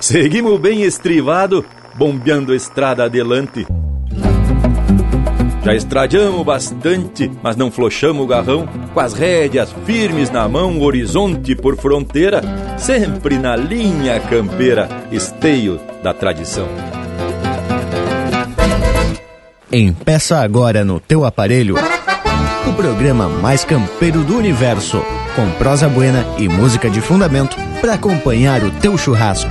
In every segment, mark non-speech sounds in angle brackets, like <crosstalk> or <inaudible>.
Seguimos bem estrivado, bombeando estrada adelante. Já estradiamos bastante, mas não flochamos o garrão, com as rédeas firmes na mão, horizonte por fronteira, sempre na linha campeira, esteio da tradição. Empeça agora no teu aparelho o programa mais campeiro do universo, com prosa buena e música de fundamento para acompanhar o teu churrasco.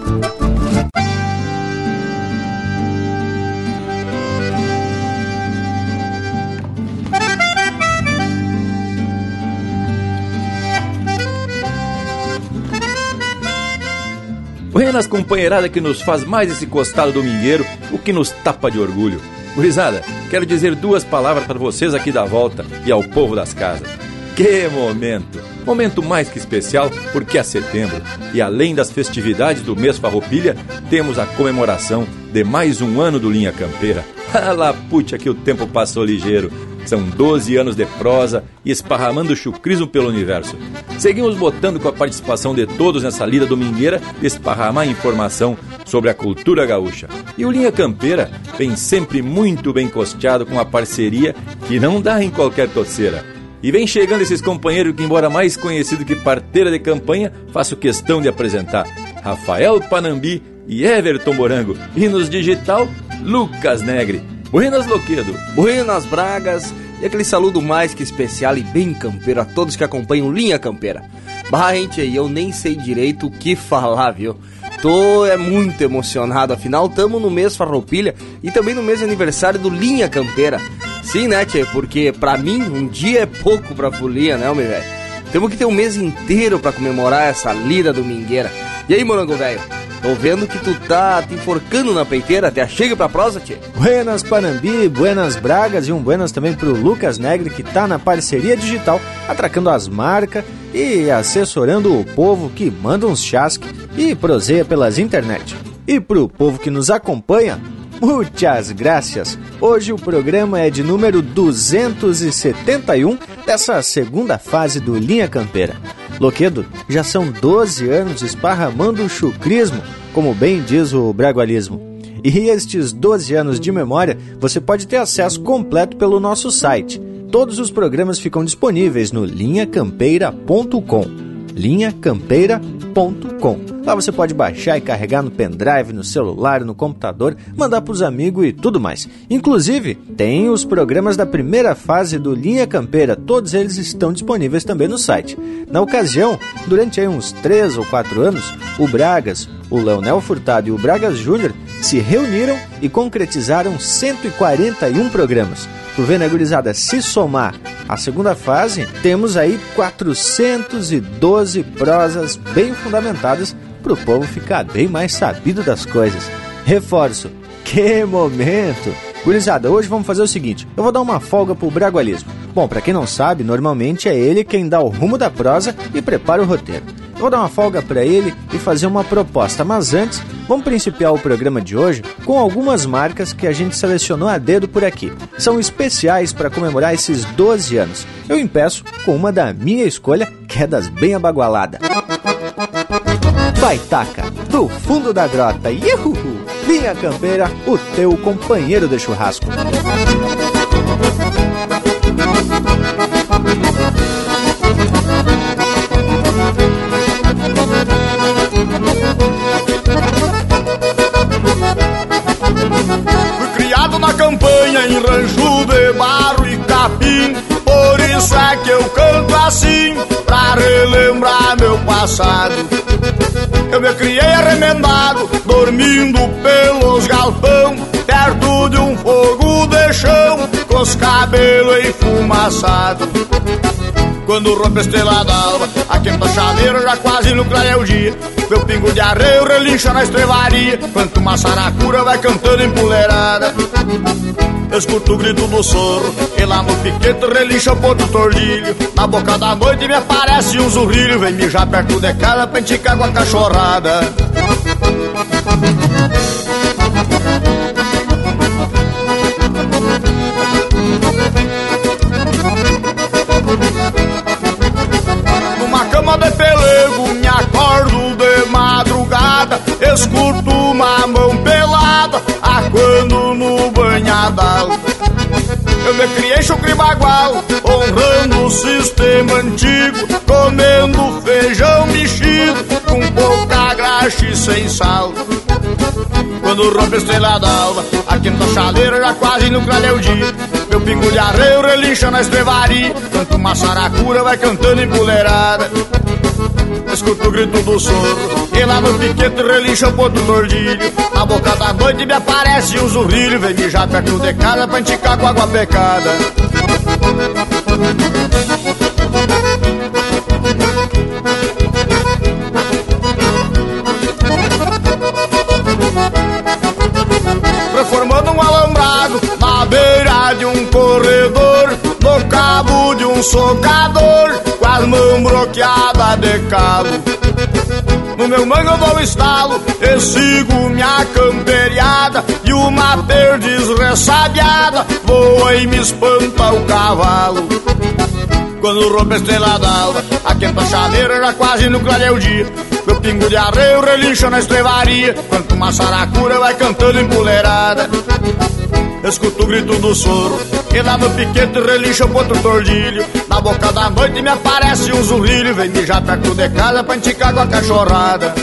Buenas companheirada que nos faz mais esse costado domingueiro, o que nos tapa de orgulho. Gurizada, quero dizer duas palavras para vocês aqui da volta e ao povo das casas. Que momento! Momento mais que especial porque é setembro e além das festividades do mês Farroupilha, temos a comemoração de mais um ano do Linha Campeira. <laughs> Puxa que o tempo passou ligeiro. São 12 anos de prosa e esparramando chucrismo pelo universo. Seguimos botando com a participação de todos nessa lida domingueira de esparramar informação sobre a cultura gaúcha. E o Linha Campeira vem sempre muito bem costeado com a parceria que não dá em qualquer toceira. E vem chegando esses companheiros que, embora mais conhecido que parteira de campanha, faço questão de apresentar. Rafael Panambi e Everton Morango. E nos digital, Lucas Negre. Buenas Loquedo. Buenas Bragas. E aquele saludo mais que especial e bem campeiro a todos que acompanham Linha Campeira. Bah, gente, eu nem sei direito o que falar, viu? Tô é muito emocionado, afinal estamos no mês Farroupilha e também no mês aniversário do Linha Campeira. Sim, né, tchê? Porque pra mim um dia é pouco pra folia, né, meu velho? Temos que ter um mês inteiro para comemorar essa lida domingueira. E aí, morango velho? Tô vendo que tu tá te enforcando na peiteira, até chega pra prosa, tchê. Buenas Panambi, buenas Bragas e um buenas também pro Lucas Negre, que tá na parceria digital, atracando as marcas e assessorando o povo que manda uns chasque e proseia pelas internet. E pro povo que nos acompanha, muitas graças! Hoje o programa é de número 271 dessa segunda fase do Linha Campeira. Loquedo, já são 12 anos esparramando o chucrismo, como bem diz o bragualismo. E estes 12 anos de memória você pode ter acesso completo pelo nosso site. Todos os programas ficam disponíveis no linhacampeira.com linhacampeira.com. Lá você pode baixar e carregar no pendrive, no celular, no computador, mandar para os amigos e tudo mais. Inclusive, tem os programas da primeira fase do Linha Campeira, todos eles estão disponíveis também no site. Na ocasião, durante uns 3 ou 4 anos, o Bragas, o Leonel Furtado e o Bragas Júnior se reuniram e concretizaram 141 programas. Tu vê, né, gurizada? Se somar a segunda fase, temos aí 412 prosas bem fundamentadas para o povo ficar bem mais sabido das coisas. Reforço, que momento! Gurizada, hoje vamos fazer o seguinte: eu vou dar uma folga pro Bragualismo. Bom, para quem não sabe, normalmente é ele quem dá o rumo da prosa e prepara o roteiro. Eu vou dar uma folga para ele e fazer uma proposta, mas antes, vamos principiar o programa de hoje com algumas marcas que a gente selecionou a dedo por aqui. São especiais para comemorar esses 12 anos. Eu empeço com uma da minha escolha, que é das bem abagualada. Baitaca, do fundo da grota, Yuhu! Linha Campeira, o teu companheiro de churrasco. Fui criado na campanha em rancho de barro e capim Por isso é que eu canto assim Relembrar meu passado. Eu me criei arremendado Dormindo pelos galpão Perto de um fogo de chão os cabelos enfumaçados quando rompe a estrela d'alva A quinta chaveira já quase no clareia o dia. Meu pingo de arreio relincha na estrevaria Quanto uma saracura vai cantando empoleirada escuto o grito do sorro E lá no piquete relincha o ponto tordilho. Na boca da noite me aparece um zurrilho Vem mijar perto de casa pra enticar com a cachorrada chego, me acordo de madrugada, escuto uma mão pelada, aquando no banhadal. Eu me criei chucre bagual, honrando o sistema antigo, comendo feijão mexido, com pouca graxa e sem sal. Quando rompe a estrela d'alva, a quinta chaleira já quase no é o dia. Meu pingo de arreio relincha na estrevaria, tanto uma saracura vai cantando em puleirada. Escuto o grito do soro E lá no piquete relincha o ponto tordilho Na boca da noite me aparece um zurrilho Vem mijar perto de casa pra enticar com água pecada. Reformando um alambrado na beira de um corredor. No cabo um socador Com as mãos bloqueadas de cabo. No meu mango eu dou estalo e sigo minha camperiada. E uma perdiz ressabiada voa e me espanta o cavalo. Quando rompe a estrela d'alva, a quenta chaleira já quase no clareio dia. Meu pingo de arreio relincha na estrevaria Quanto uma saracura vai cantando empoleirada Escuto o grito do soro E lá no piquete relincha o ponto tordilho. Na boca da noite me aparece um zurrilho Vem mijar perto de casa pra enticar com a cachorrada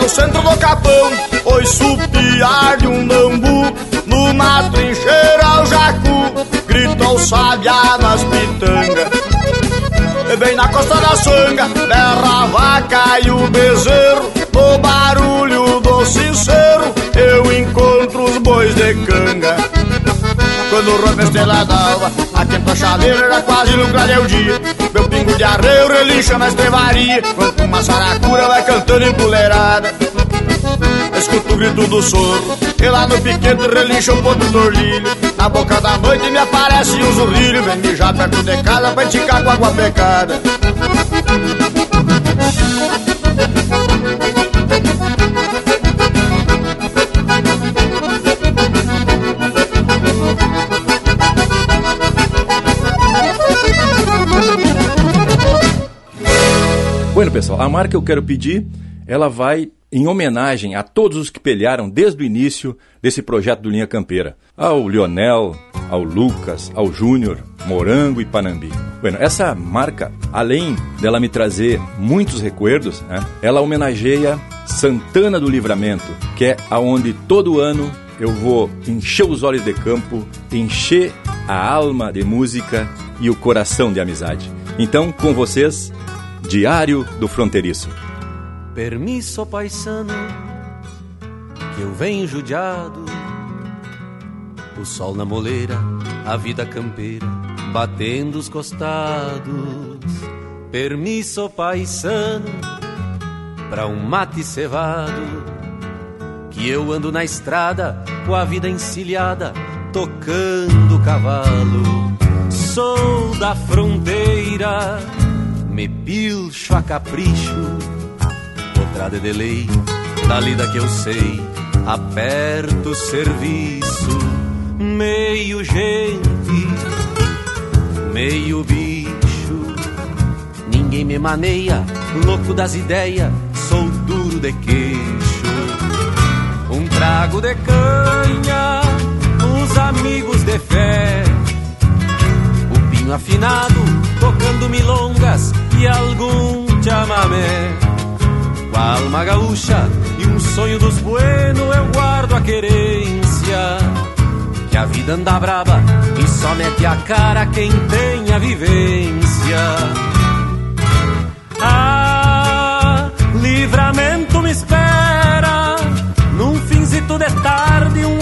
No centro do capão. Oi supiar de um bambu Numa trincheira ao jacu. Grita o sabiá nas pitangas. Bem na costa da sanga Berra a vaca e o bezerro. No barulho do sincero Eu encontro os bois de canga. Quando rompe a estrela d'alva A quenta chaleira já quase no clareio dia. Meu pingo de arreio relincha na estrevaria Quanto uma saracura vai cantando empoleirada Escuto o grito do soro E lá no piquete relincha o ponto tordilho Na boca da noite me aparece um zurrilho Vem mijar perto de casa pra enticar com água pecada Bueno, pessoal, a marca que eu quero pedir, ela vai em homenagem a todos os que pelearam desde o início desse projeto do Linha Campeira. Ao Lionel, ao Lucas, ao Júnior, Morango e Panambi. Bueno, essa marca, além dela me trazer muitos recuerdos, né, ela homenageia Santana do Livramento, que é aonde todo ano eu vou encher os olhos de campo, encher a alma de música e o coração de amizade. Então, com vocês, Diário do Fronteiriço. Permisso, paisano, que eu venho judiado. O sol na moleira, a vida campeira, batendo os costados. Permisso, paisano, pra um mate cevado. Que eu ando na estrada, com a vida encilhada, tocando cavalo. Sou da fronteira, me pilcho a capricho Potrada de lei, da lida que eu sei, aperto o serviço, meio gente, meio bicho. Ninguém me maneia, louco das ideias, sou duro de queixo. Um trago de canha, os amigos de fé. O pinho afinado, tocando milongas e algum chamamé com a alma gaúcha e um sonho dos buenos eu guardo a querência. Que a vida anda braba e só mete a cara quem tem a vivência. Ah, livramento me espera num finzito de tarde, um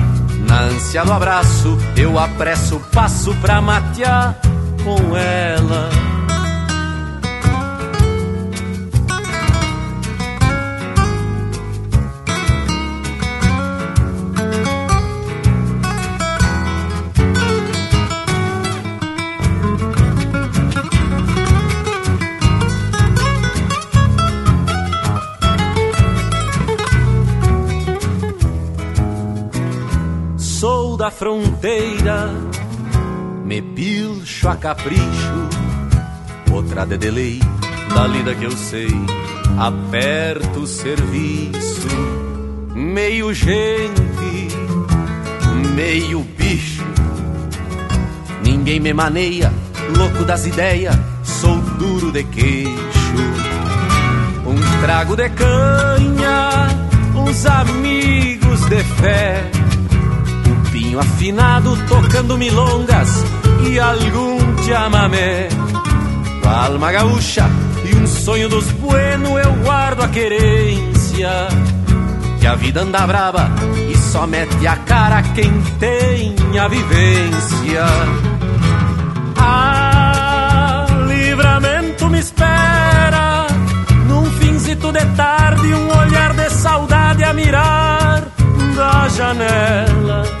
Na ânsia do abraço, eu apresso o passo pra matear com ela. Fronteira, me pilcho a capricho, outra de delay da lida que eu sei, aperto o serviço, meio gente, meio bicho, ninguém me maneia, louco das ideias, sou duro de queixo, um trago de canha, uns amigos de fé Pinho afinado tocando milongas e algum chamamé. Alma gaúcha e um sonho dos bueno eu guardo a querência. Que a vida anda brava e só mete a cara quem tem a vivência. Ah, livramento me espera num finzito de tarde, um olhar de saudade a mirar da janela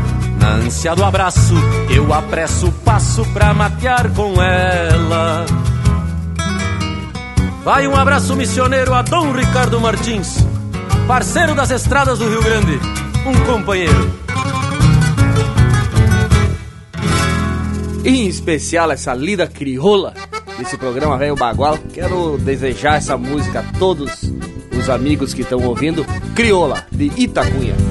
na ânsia do abraço, eu apresso o passo pra matear com ela. Vai um abraço missioneiro a Dom Ricardo Martins, parceiro das estradas do Rio Grande, um companheiro. Em especial essa lida crioula desse programa Velho Bagual. Quero desejar essa música a todos os amigos que estão ouvindo. Crioula, de Itacunha.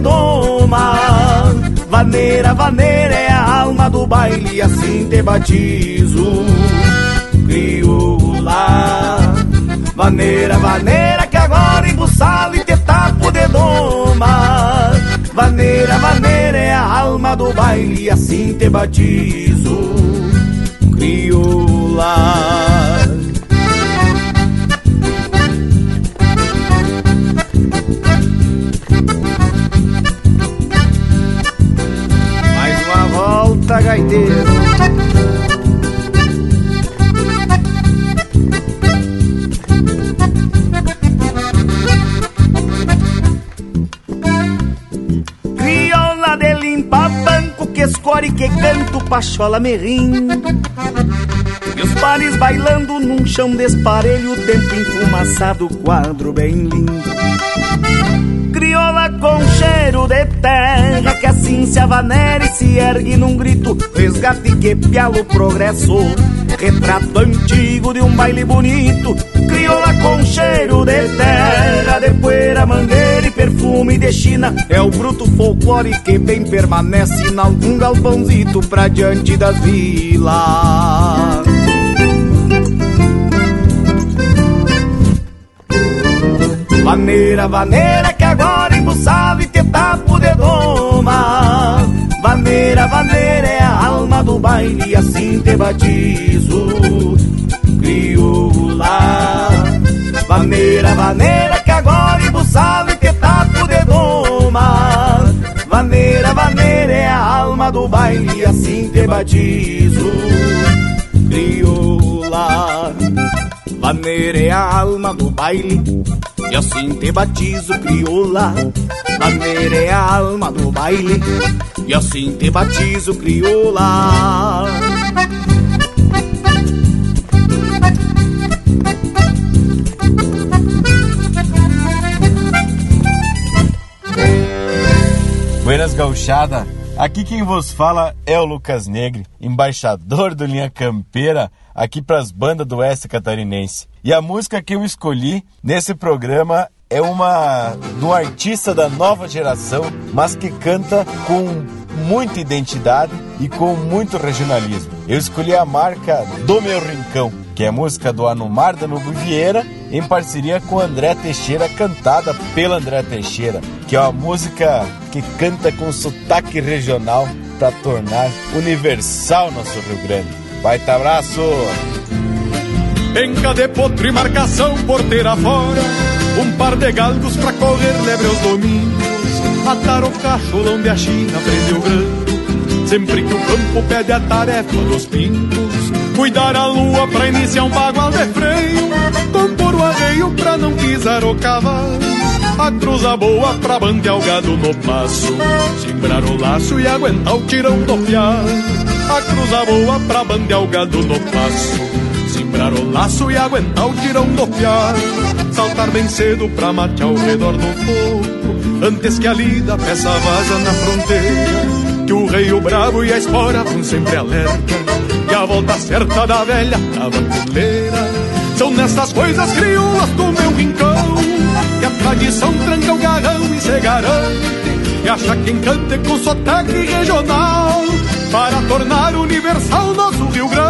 tapo de doma Vaneira, vaneira é a alma do baile assim te batizo. Crioula Vaneira, vaneira que agora embuçado e te tapo de doma Vaneira, vaneira é a alma do baile assim te batizo. Crioula pachola merrim. E os pares bailando num chão desparelho, tempo enfumaçado, quadro bem lindo crioula com cheiro de terra Que assim se avanera e se ergue num grito Resgate que piala o progresso Retrato antigo de um baile bonito Crioula com cheiro de terra, de poeira, mangueira e perfume de China. É o bruto folclore que bem permanece em algum galpãozito pra diante das vilas. Vaneira, vaneira que agora embuçava e te tapo de doma. Vaneira, vaneira é a alma do baile, assim te batizo. Crioula Vaneira, vaneira, que agora embuçado e que taco de doma. Vaneira, vaneira, é a alma do baile, assim te batizo, crioula. Vaneira é a alma do baile, e assim te batizo, crioula. Maneira é a alma do baile, e assim te batizo, crioula. Buenas gauchada, aqui quem vos fala é o Lucas Negre, embaixador do Linha Campeira, aqui para as bandas do Oeste Catarinense. E a música que eu escolhi nesse programa é uma um artista da nova geração, mas que canta com muita identidade e com muito regionalismo. Eu escolhi a marca Do Meu Rincão, que é a música do Anumar da Nubo Vieira, em parceria com André Teixeira, cantada pelo André Teixeira, que é uma música que canta com sotaque regional para tornar universal nosso Rio Grande. Baita abraço! Penca de potro e marcação porteira fora Um par de galgos pra correr lebre aos domingos Atar o cachorro onde a China prendeu grande Sempre que o campo pede a tarefa dos pingos Cuidar a lua pra iniciar um bagual de freio Compor o arreio pra não pisar o cavalo. A cruza boa pra bandear o gado no passo. Simbrar o laço e aguentar o tirão do fiado A cruza boa pra bandear o gado no passo Simbrar o laço e aguentar o tirão do piar Saltar bem cedo pra matear ao redor do fogo Antes que a lida peça vaza na fronteira. Que o rei, o bravo e a espora vão sempre alerta. E a volta certa da velha tabanculeira São nessas coisas crioulas do meu rincão. Que a tradição tranca o garrão e se garante. E acha quem cante com sotaque regional. Para tornar universal nosso Rio Grande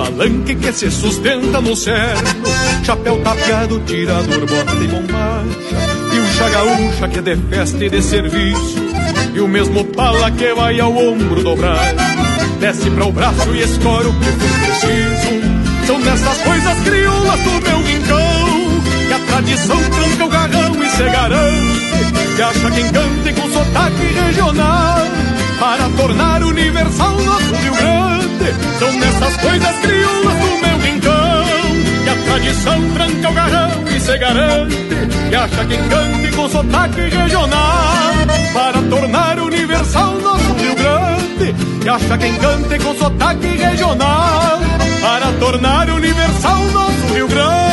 palanque que se sustenta no cerno Chapéu tapeado, tirador, bota e bombacha. E o chagaúcha que é de festa e de serviço. E o mesmo pala que vai ao ombro dobrar. Desce para o braço e escora o que for preciso. São nessas coisas crioulas do meu rincão Que a tradição tranca o garrão e se garante Que acha quem cante com sotaque regional Para tornar universal nosso Rio Grande. São nessas coisas crioulas do meu rincão Que a tradição tranca o garrão e se garante Que acha quem cante com sotaque regional. Para tornar universal nosso Rio Grande Que acha quem cante com sotaque regional. Para tornar universal nosso Rio Grande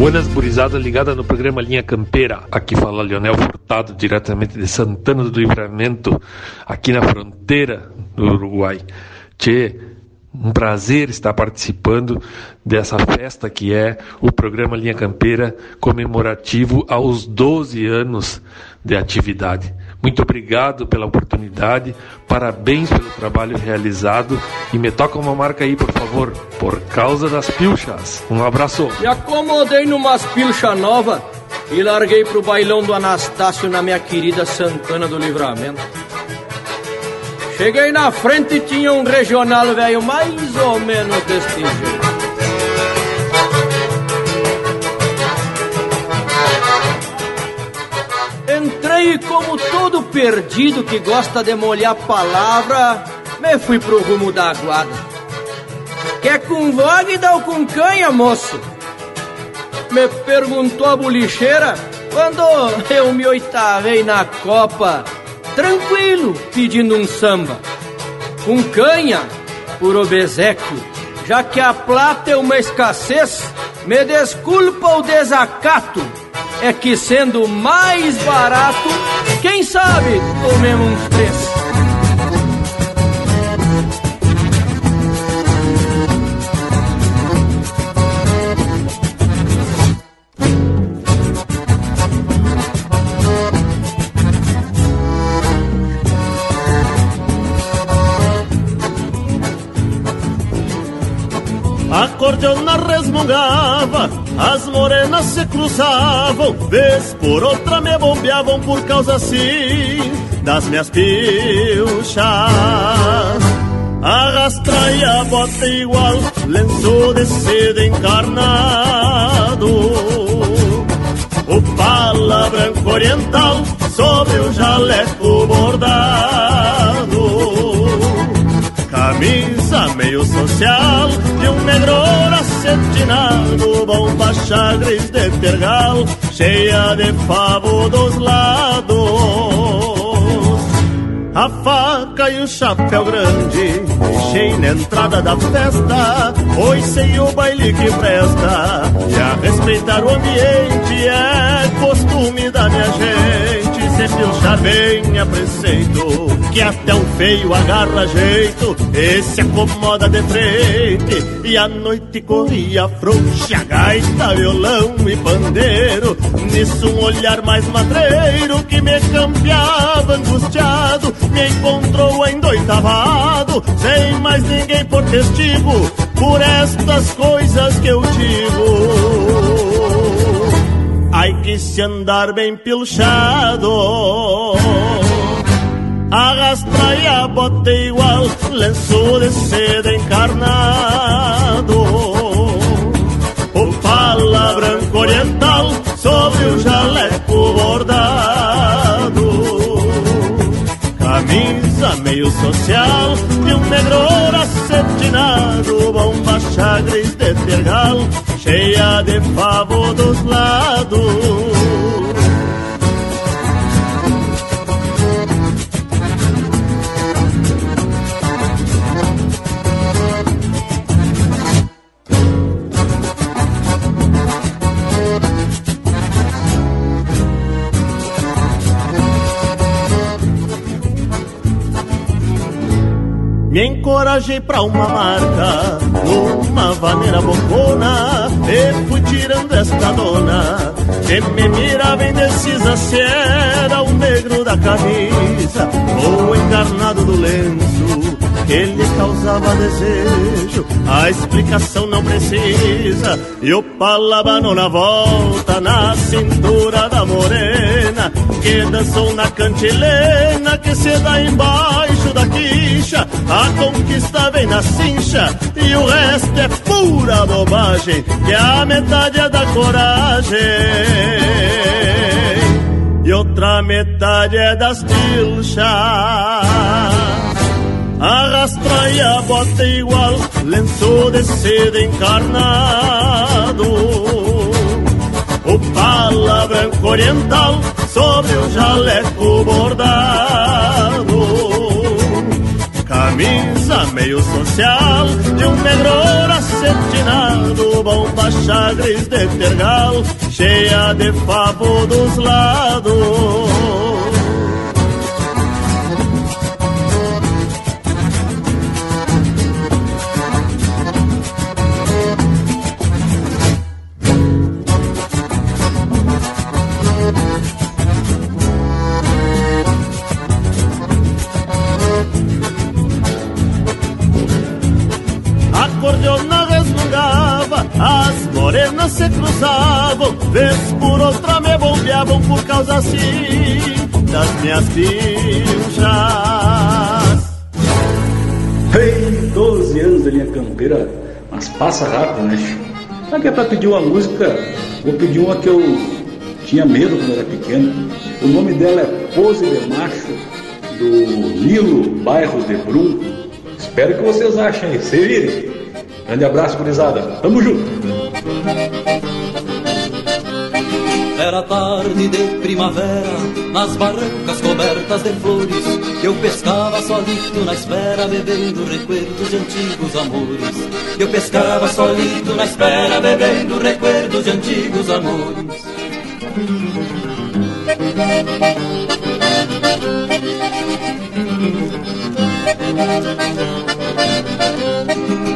Buenas gurizada ligada no programa Linha Campeira. Aqui fala Leonel Furtado, diretamente de Santana do Livramento, aqui na fronteira do Uruguai. Tchê, um prazer estar participando dessa festa que é o programa Linha Campeira comemorativo aos 12 anos de atividade. Muito obrigado pela oportunidade, parabéns pelo trabalho realizado e me toca uma marca aí, por favor, por causa das pilchas. Um abraço. Me acomodei numas pilchas nova e larguei pro bailão do Anastácio na minha querida Santana do Livramento. Cheguei na frente e tinha um regional velho mais ou menos deste jeito. Entrei como todo perdido que gosta de molhar palavra, me fui pro rumo da aguada. Quer com vogue ou com canha, moço? Me perguntou a bolicheira quando eu me oitavei na copa, tranquilo, pedindo um samba. Com canha, por obeseco, já que a plata é uma escassez, me desculpa o desacato é que sendo mais barato, quem sabe tomemos uns três. Acordeona resmungava as morenas se cruzavam, vez por outra me bombeavam por causa assim das minhas pilchas. Arrastra e a bota igual, lenço de seda encarnado. O pala branco oriental sobre o jaleco bordado. Camisa meio social de um negro acetinado, bomba chagres de tergal, cheia de favo dos lados. A faca e o chapéu grande, deixei na entrada da festa, pois sei o baile que presta, e a respeitar o ambiente é costume da minha gente, se pilchar bem a preceito que até o feio agarra jeito e se acomoda de frente. E a noite corria frouxa, gaita, violão e pandeiro. Nisso um olhar mais madreiro que me campeava angustiado, me encontrou endoitavado, sem mais ninguém por testigo, por estas coisas que eu digo. Ai que se andar bem pilchado. Arrastra e a bota igual lenço de seda encarnado. O pala branco oriental sobre o jaleco bordado. Camisa meio social e um negro acetinado Bomba chagres de tergal cheia de favo dos lados Me encorajei pra uma marca, numa vaneira bocona, e fui tirando esta dona, que me mirava indecisa se era o negro da camisa, ou encarnado do lenço, que lhe causava desejo. A explicação não precisa, e o palabano na volta, na cintura da morena, que dançou na cantilena, que se dá embaixo da quicha, a conquista vem na cincha e o resto é pura bobagem, que a metade é da coragem e outra metade é das pilchas. Arrastra e a bota igual, lenço de seda encarnado. O pala branco oriental sobre o jaleco bordado camisa meio social de um negro acetinado, bomba chagres de tergal, cheia de favo dos lados. Vez por outra me bombeavam por causa assim das minhas pilchas. Ei, 12 anos da linha campeira, mas passa rápido, né? Que é pra pedir uma música? Vou pedir uma que eu tinha medo quando era pequeno. O nome dela é Pose de Macho, do Lilo Bairros de Brum. Espero que vocês achem se virem. Grande abraço, gurizada. Tamo junto. Era tarde de primavera, nas barrancas cobertas de flores, eu pescava solito na espera, bebendo recuerdos de antigos amores. Eu pescava solito na espera, bebendo recuerdos de antigos amores.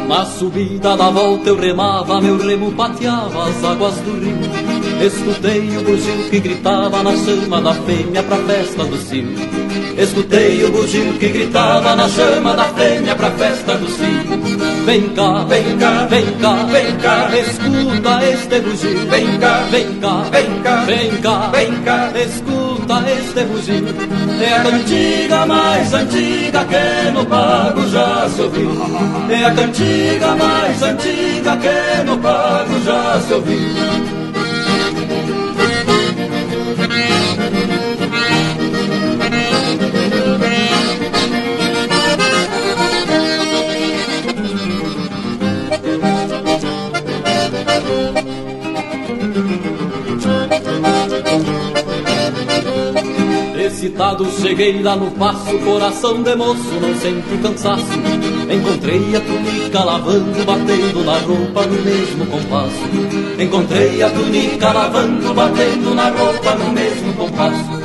Na subida da volta eu remava, meu remo pateava as águas do rio. Escutei o bugio que gritava na chama da fêmea pra festa do cio. Escutei o bugio que gritava na chama da fêmea pra festa do cio. Vem cá, vem cá, vem cá, vem cá, escuta este bugio. Vem cá, vem cá, vem cá, vem cá, vem cá, escuta este bugio. É a cantiga mais antiga que no pago já se ouviu. É a cantiga mais antiga que no pago já se ouviu. Cheguei lá no passo, coração de moço, não sente cansaço. Encontrei a túnica lavando, batendo na roupa no mesmo compasso. Encontrei a túnica lavando, batendo na roupa no mesmo compasso.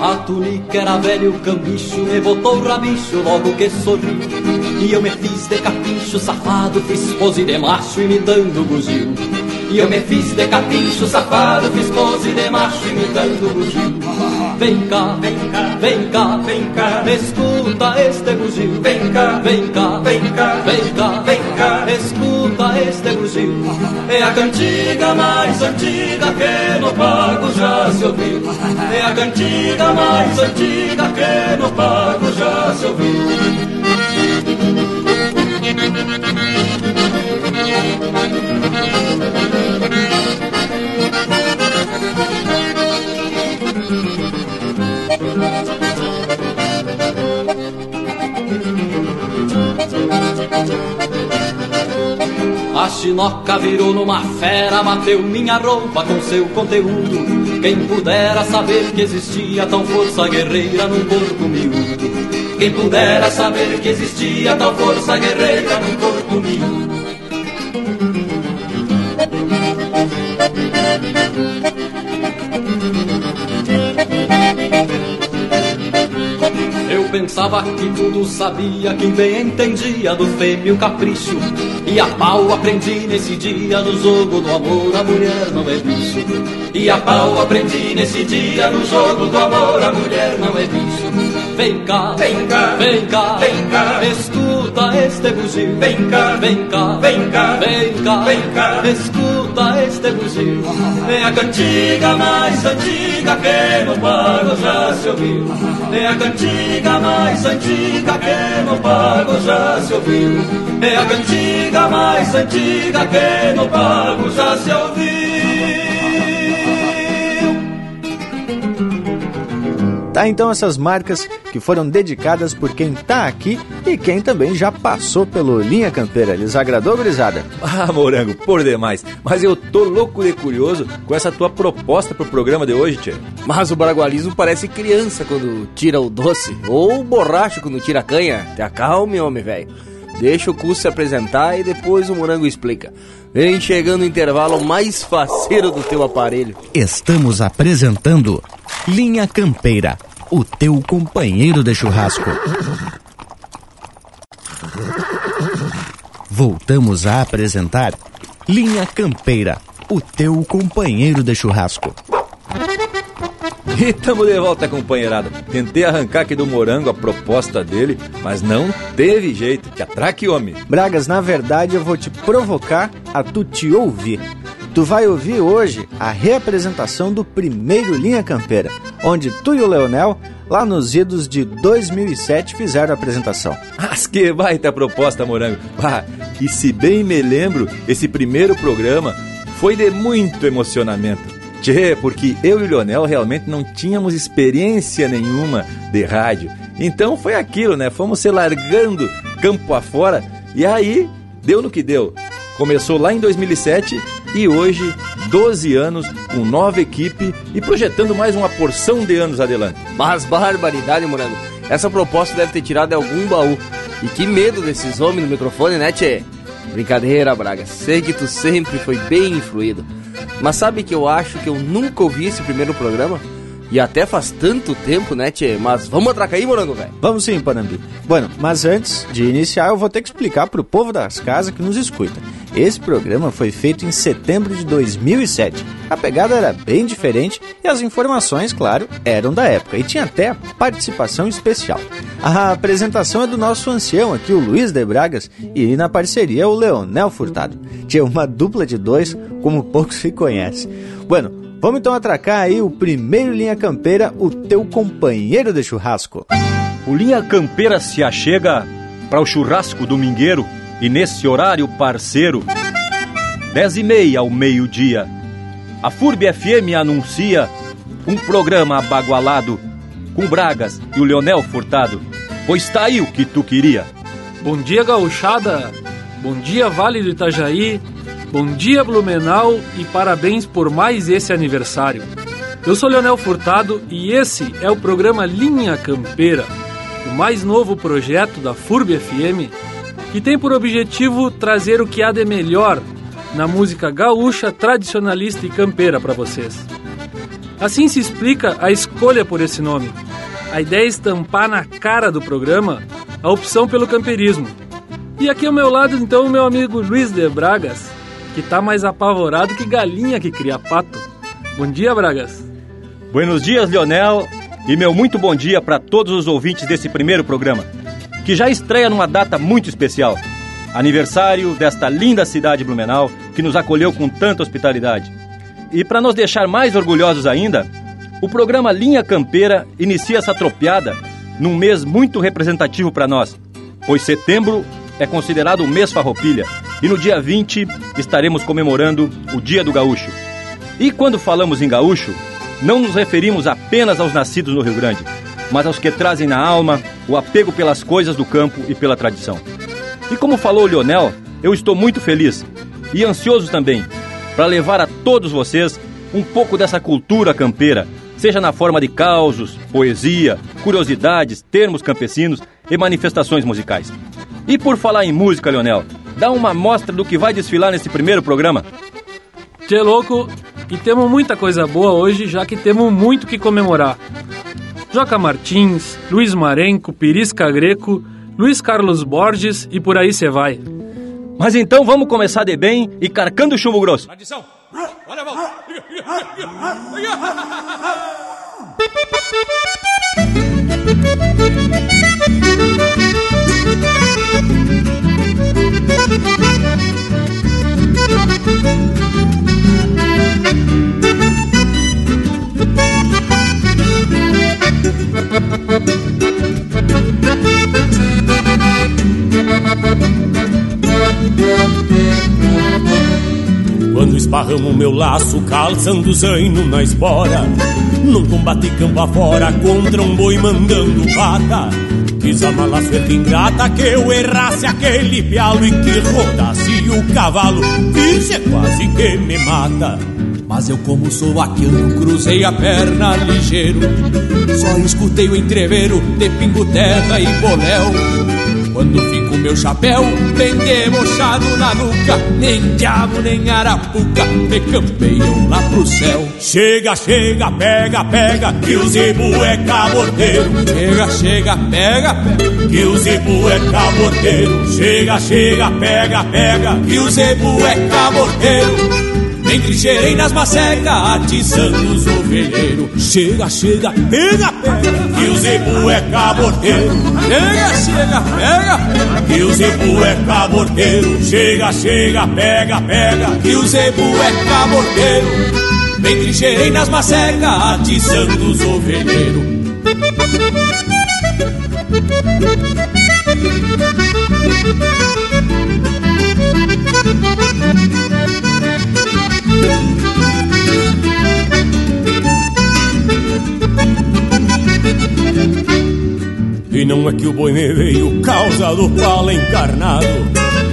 A túnica era velho cambicho, me botou o rabicho logo que sorri. E eu me fiz de capincho safado, fiz pose de macho imitando o bugio. E eu me fiz de capincho safado, fiz pose de macho imitando o bugio. Vem cá, vem cá, vem cá, vem cá, escuta este bugio. Vem cá, vem cá, vem cá, vem cá, vem cá, escuta este bugio. É a cantiga mais antiga que no pago já se ouviu. É a cantiga mais antiga que no pago já se ouviu. A chinoca virou numa fera, bateu minha roupa com seu conteúdo. Quem pudera saber que existia tal força guerreira num corpo miúdo. Quem pudera saber que existia tal força guerreira num corpo miúdo. Pensava que tudo sabia, que bem entendia do fêmeo capricho. E a pau aprendi nesse dia no jogo do amor, a mulher não é bicho. E a pau aprendi nesse dia no jogo do amor, a mulher não é bicho. Vem cá, vem cá, vem cá, vem cá, escuta este bugio. Vem cá, vem cá, vem cá, vem cá, vem cá, escuta este bugio. É a cantiga mais antiga que no pago já se ouviu. É a cantiga mais antiga que no pago já se ouviu. É a cantiga mais antiga que no pago já se ouviu. Tá então essas marcas que foram dedicadas por quem tá aqui e quem também já passou pelo Linha Campeira. Lhes agradou, gurizada? Ah, Morango, por demais. Mas eu tô louco de curioso com essa tua proposta pro programa de hoje, Tchê. Mas o bragualismo parece criança quando tira o doce, ou borracho quando tira a canha. Te acalme, homem velho. Deixa o curso se apresentar e depois o morango explica. Vem chegando o intervalo mais faceiro do teu aparelho. Estamos apresentando Linha Campeira, o teu companheiro de churrasco. Voltamos a apresentar Linha Campeira, o teu companheiro de churrasco. E tamo de volta, companheirada. Tentei arrancar aqui do morango a proposta dele, mas não teve jeito. Que atraque, homem. Bragas, na verdade eu vou te provocar a tu te ouvir. Tu vai ouvir hoje a reapresentação do primeiro Linha Campeira, onde tu e o Leonel, lá nos idos de 2007, fizeram a apresentação. Mas que baita proposta, Morango. Ah, e se bem me lembro, esse primeiro programa foi de muito emocionamento. Tchê, porque eu e o Leonel realmente não tínhamos experiência nenhuma de rádio. Então foi aquilo, né? Fomos se largando campo afora e aí deu no que deu. Começou lá em 2007 e hoje, 12 anos, com nova equipe e projetando mais uma porção de anos adelante. Mas barbaridade, Morango. Essa proposta deve ter tirado de algum baú. E que medo desses homens no microfone, né, Tchê? Brincadeira, Braga. Sei que tu sempre foi bem influído. Mas sabe que eu acho que eu nunca ouvi esse primeiro programa? E até faz tanto tempo, né, Tchê? Mas vamos atracar aí, morango, velho? Vamos sim, Panambi. Bueno, mas antes de iniciar, eu vou ter que explicar pro povo das casas que nos escuta. Esse programa foi feito em setembro de 2007. A pegada era bem diferente e as informações, claro, eram da época. E tinha até participação especial. A apresentação é do nosso ancião aqui, o Luiz de Bragas, e na parceria o Leonel Furtado. Tinha uma dupla de dois, como poucos se conhecem. Bueno, Vamos então atracar aí o primeiro Linha Campeira, o teu companheiro de churrasco. O Linha Campeira se achega para o churrasco domingueiro e nesse horário parceiro, dez e meia ao meio-dia, a FURB FM anuncia um programa abagualado com Bragas e o Leonel Furtado, pois tá aí o que tu queria. Bom dia, gauchada! Bom dia, Vale do Itajaí! Bom dia, Blumenau, e parabéns por mais esse aniversário. Eu sou Leonel Furtado e esse é o programa Linha Campeira, o mais novo projeto da FURB FM, que tem por objetivo trazer o que há de melhor na música gaúcha, tradicionalista e campeira para vocês. Assim se explica a escolha por esse nome. A ideia é estampar na cara do programa a opção pelo campeirismo. E aqui ao meu lado, então, o meu amigo Luiz de Bragas, que tá mais apavorado que galinha que cria pato. Bom dia, Bragas. Buenos dias, Leonel, e meu muito bom dia para todos os ouvintes desse primeiro programa, que já estreia numa data muito especial. Aniversário desta linda cidade Blumenau, que nos acolheu com tanta hospitalidade. E para nos deixar mais orgulhosos ainda, o programa Linha Campeira inicia essa tropiada num mês muito representativo para nós, pois setembro é considerado o mês farroupilha e no dia 20 estaremos comemorando o Dia do Gaúcho. E quando falamos em gaúcho, não nos referimos apenas aos nascidos no Rio Grande, mas aos que trazem na alma o apego pelas coisas do campo e pela tradição. E como falou o Lionel, eu estou muito feliz e ansioso também para levar a todos vocês um pouco dessa cultura campeira, seja na forma de causos, poesia, curiosidades, termos campesinos e manifestações musicais. E por falar em música, Leonel, dá uma amostra do que vai desfilar nesse primeiro programa. Tchê louco, e temos muita coisa boa hoje, já que temos muito que comemorar. Joca Martins, Luiz Marenco, Pirisca Greco, Luiz Carlos Borges e por aí você vai. Mas então vamos começar de bem e carcando o chumbo grosso. Adição! Olha a volta! <laughs> Quando esparramo meu laço, calçando zaino na espora Num combate campo afora contra um boi mandando vaca Quis a mala ingrata que eu errasse aquele pialo E que rodasse o cavalo, é quase que me mata mas eu como sou aquilo, cruzei a perna ligeiro Só escutei o entreveiro de pingo terra e boléu. Quando fico meu chapéu bem debochado na nuca Nem diabo nem arapuca me campeiam lá pro céu. Chega, chega, pega, pega, que o zebu é caboteiro. Chega, chega, pega, pega, que o zebu é caboteiro. Chega, chega, pega, pega, que o zebu é caboteiro Bem trincheirei nas macecas, atiçando os ovelheiros. Chega, chega, pega, pega, que o zebu é caborteiro. Chega, chega, pega, que o zebu é caborteiro. Chega, chega, pega, pega, que o zebu é caborteiro. Bem trincheirei nas macecas, atiçando os ovelheiros. E é que o boi me veio causa do pala encarnado.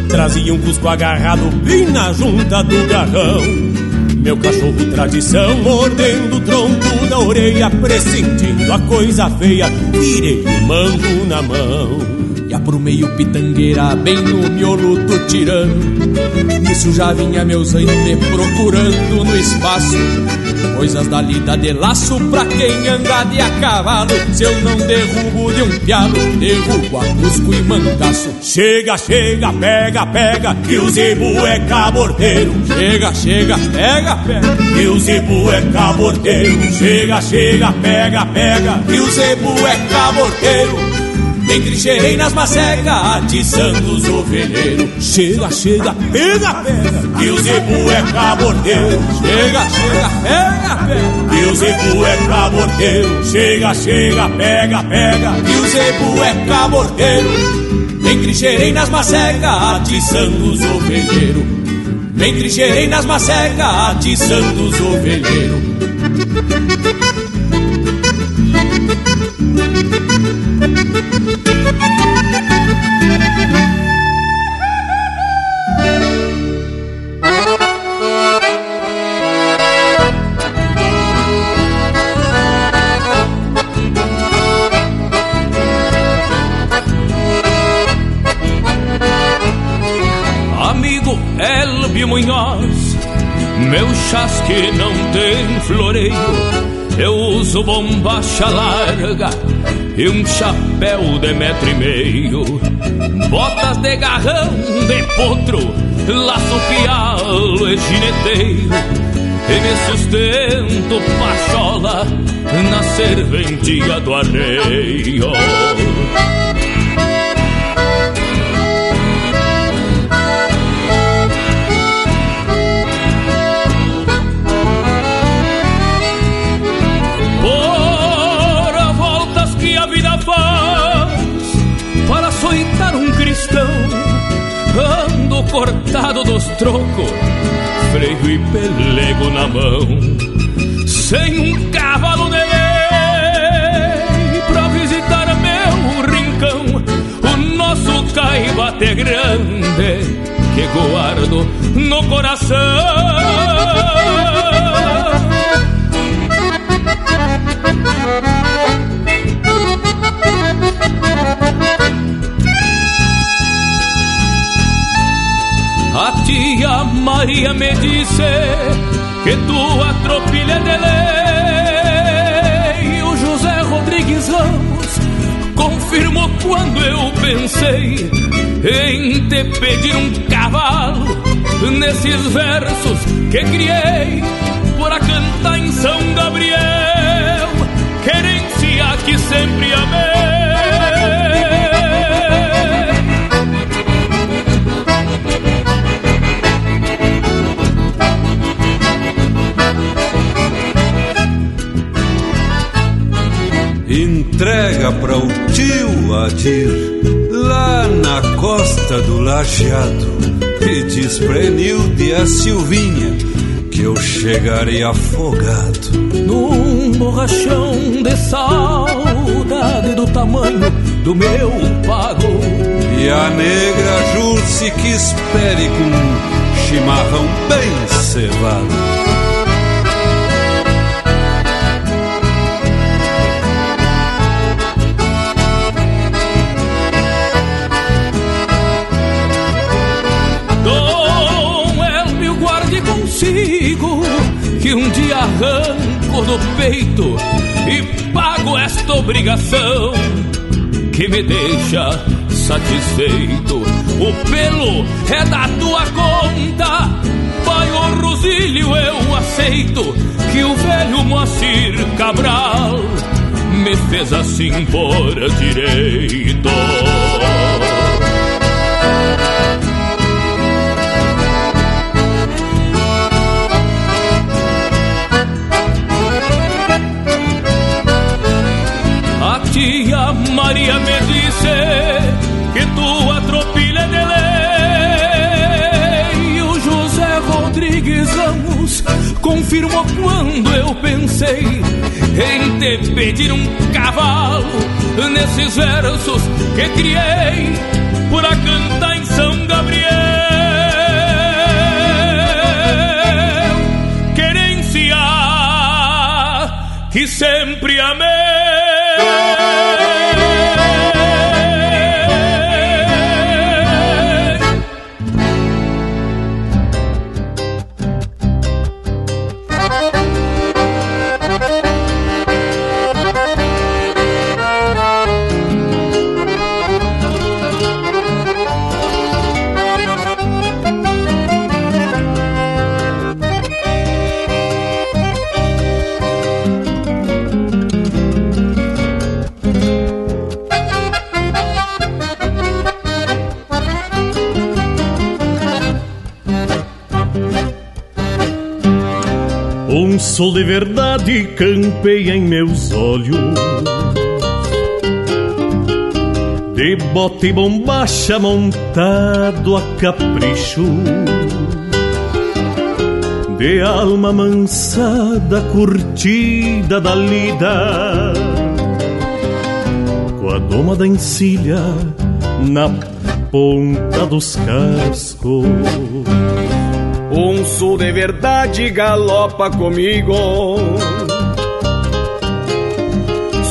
Trazia um cusco agarrado bem na junta do garrão. Meu cachorro tradição mordendo o tronco da orelha Pressentindo a coisa feia, virei o mango na mão. E a pro meio pitangueira, bem no miolo do tirano Nisso já vinha meu zaino me procurando no espaço Coisas da lida de laço pra quem anda de a cavalo. Se eu não derrubo de um pialo, derrubo a cusco e mangaço. Chega, chega, pega, pega, que o zebu é caborteiro. Chega, chega, pega, pega, que o zebu é caborteiro. Chega, chega, pega, pega, que o zebu é caborteiro. Bem trincheirei nas macecas, atiçando os ovelheiros. Chega, chega, pega, pega, que o zebu é cabordeiro. Chega, chega, pega, pega, que o zebu é cabordeiro. Chega, chega, pega, pega, que o zebu é cabordeiro. Bem trincheirei nas macecas, atiçando os ovelheiros. Bem trincheirei nas macecas, atiçando os ovelheiros. Chasque não tem floreio. Eu uso bombacha larga e um chapéu de metro e meio. Botas de garrão de potro, laço pialo e gineteiro. E me sustento pachola na serventia do arreio. Dos trocos, freio e pelego na mão, sem um cavalo de lei pra visitar meu rincão, o nosso caibate grande que guardo no coração. A tia Maria me disse que tua tropilha de lei. O José Rodrigues Ramos confirmou quando eu pensei em te pedir um cavalo nesses versos que criei por a cantar em São Gabriel, querência que sempre amei. Entrega para o tio Adir, lá na costa do Lajeado, e diz pra e a Silvinha que eu chegarei afogado. Num borrachão de saudade do tamanho do meu pago. E a negra Jurce que espere com um chimarrão bem cevado. Um dia arranco do peito e pago esta obrigação que me deixa satisfeito. O pelo é da tua conta, vai Pelo Rosílio eu aceito que o velho Moacir Cabral me fez assim por direito. Maria me disse que tua tropilha de lei. O José Rodrigues Ramos confirmou quando eu pensei em te pedir um cavalo nesses versos que criei por a cantar em São Gabriel. Querência que sempre amei. Sol de verdade campeia em meus olhos. De bota e bombacha montado a capricho. De alma mansada, curtida da lida. Com a doma da encilha na ponta dos cascos Um sul de verdade galopa comigo.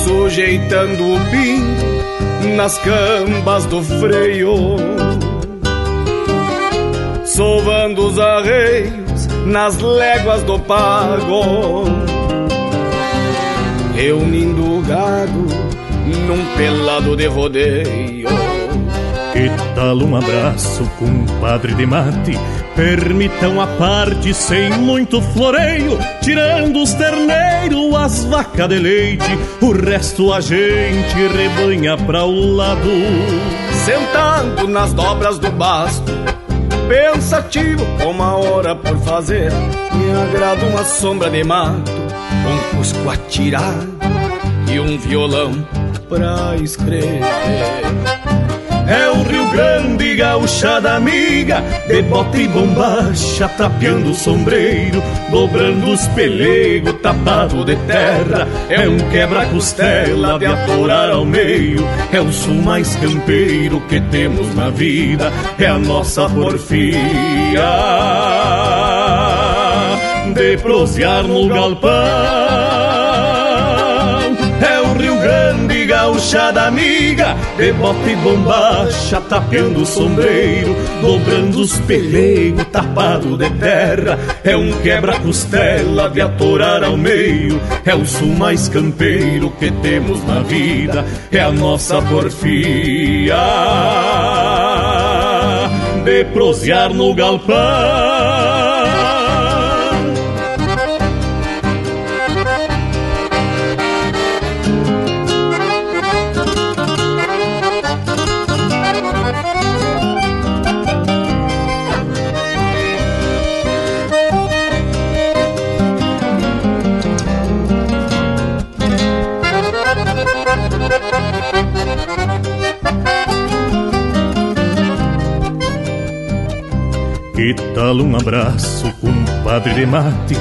Sujeitando o pin nas cambas do freio. Sovando os arreios nas léguas do pago. Reunindo o gado num pelado de rodeio. Que tal um abraço, compadre de mate? Permitam a parte sem muito floreio, tirando os terneiros, as vacas de leite, o resto a gente rebanha pra o lado. Sentado nas dobras do basto, pensativo com uma hora por fazer, me agrada uma sombra de mato, um cusco a tirar e um violão pra escrever. É o Rio Grande, gauchada amiga, de bota e bombacha, tapeando o sombreiro, dobrando os pelegos, tapado de terra. É um quebra-costela de atorar ao meio, é o sul mais campeiro que temos na vida, é a nossa porfia de prosear no galpão. Gauchada amiga, de bota e bombacha, tapeando o sombreiro, dobrando os pelegos, tapado de terra. É um quebra-costela de atorar ao meio, é o sul mais campeiro que temos na vida, é a nossa porfia de prosear no galpão. Tal um abraço, compadre de mate?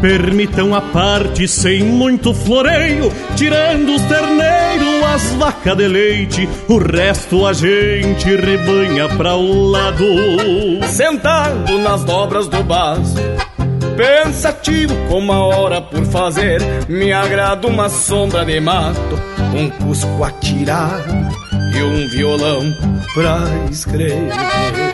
Permitam a parte sem muito floreio, tirando os terneiros, as vacas de leite, o resto a gente rebanha pra o lado. Sentado nas dobras do baço, pensativo com uma hora por fazer, me agrada uma sombra de mato, um cusco a tirar e um violão pra escrever.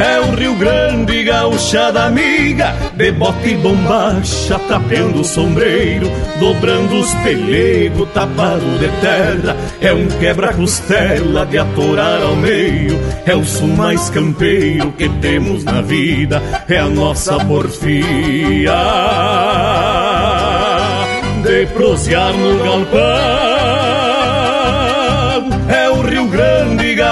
É o Rio Grande, gauchada amiga, de bote e bombacha, trapeando o sombreiro, dobrando os pelegos, tapado de terra. É um quebra-costela de atorar ao meio, é o sul mais campeiro que temos na vida, é a nossa porfia de prosear no galpão.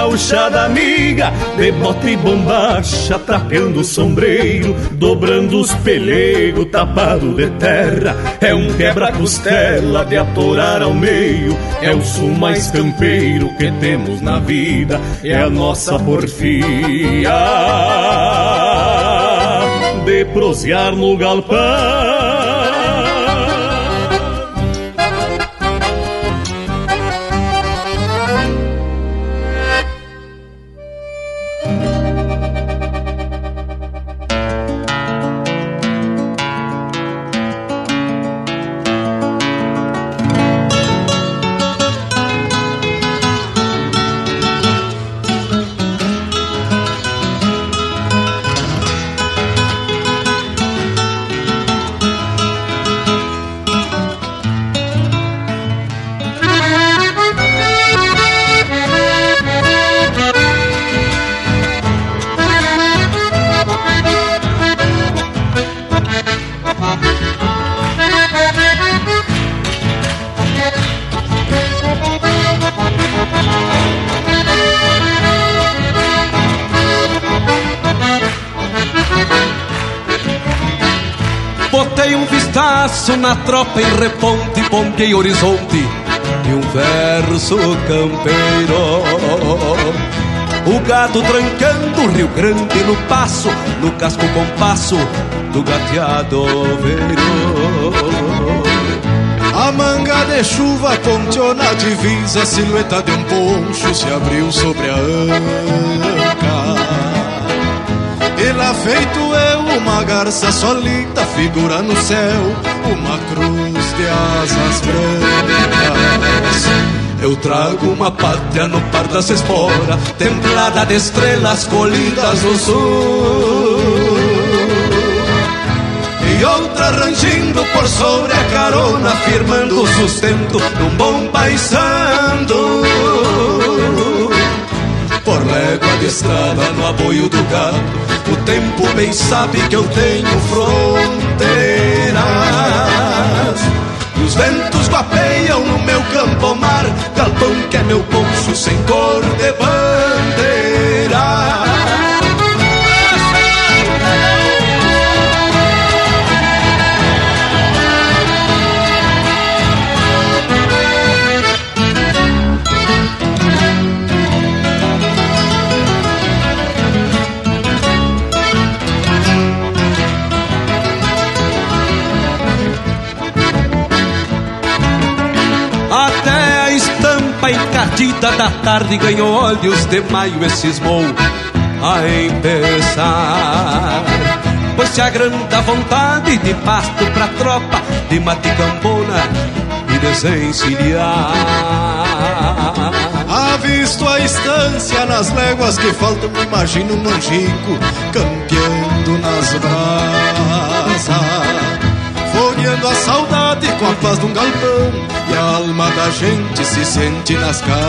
Gauchada amiga, de bote e bombacha, trapeando o sombreiro, dobrando os pelegos, tapado de terra. É um quebra-costela de atorar ao meio, é o sul mais campeiro que temos na vida, é a nossa porfia de prosear no galpão. Vistaço na tropa em reponte, ponquei horizonte e um verso campeiro. O gado trancando o Rio Grande no passo, no casco compasso do gateado veiro. A manga de chuva ponteou na divisa, a silhueta de um poncho se abriu sobre a anca. E lá feito eu, uma garça solita, figura no céu, uma cruz de asas brancas. Eu trago uma pátria no par das esporas, templada de estrelas colhidas no sul. E outra rangindo por sobre a carona, firmando o sustento num bom paisando. Por légua de estrada no apoio do gado, o tempo bem sabe que eu tenho fronteiras. E os ventos guapeiam no meu campo mar, galpão que é meu poncho sem cor de bandeira. Encardida da tarde ganhou olhos de maio e cismou a empezar. Pois se agranda vontade de pasto pra tropa, de maticambona e desencilhar. Avisto a estância nas léguas que faltam, imagino um angico campeando nas brasas. Folheando a saudade paz de um galpão E a alma da gente se sente nas casas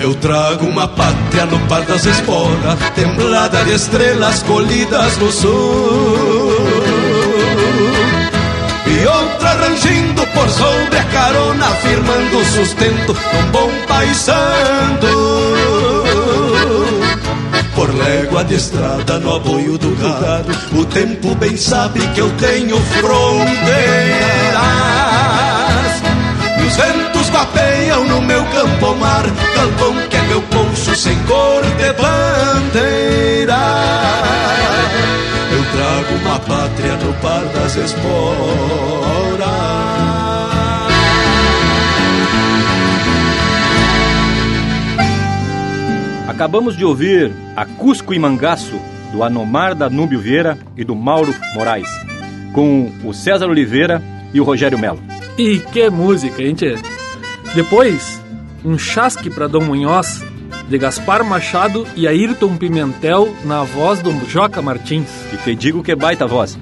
Eu trago uma pátria no par das esporas, temblada de estrelas colhidas no sul. E outra rangindo por sobre a carona, firmando o sustento num bom paisando. Por légua de estrada no apoio do gado, o tempo bem sabe que eu tenho fronteiras. E os ventos vapeiam no meu campo mar, galpão que é meu poncho sem cor de bandeira. Eu trago uma pátria no par das esporas. Acabamos de ouvir a Cusco e Mangaço, do Anomar Danúbio Vieira e do Mauro Moraes, com o César Oliveira e o Rogério Melo. E que música, gente! Depois, um chasque para Dom Munhoz, de Gaspar Machado e Ayrton Pimentel na voz do Joca Martins. E te digo que baita voz.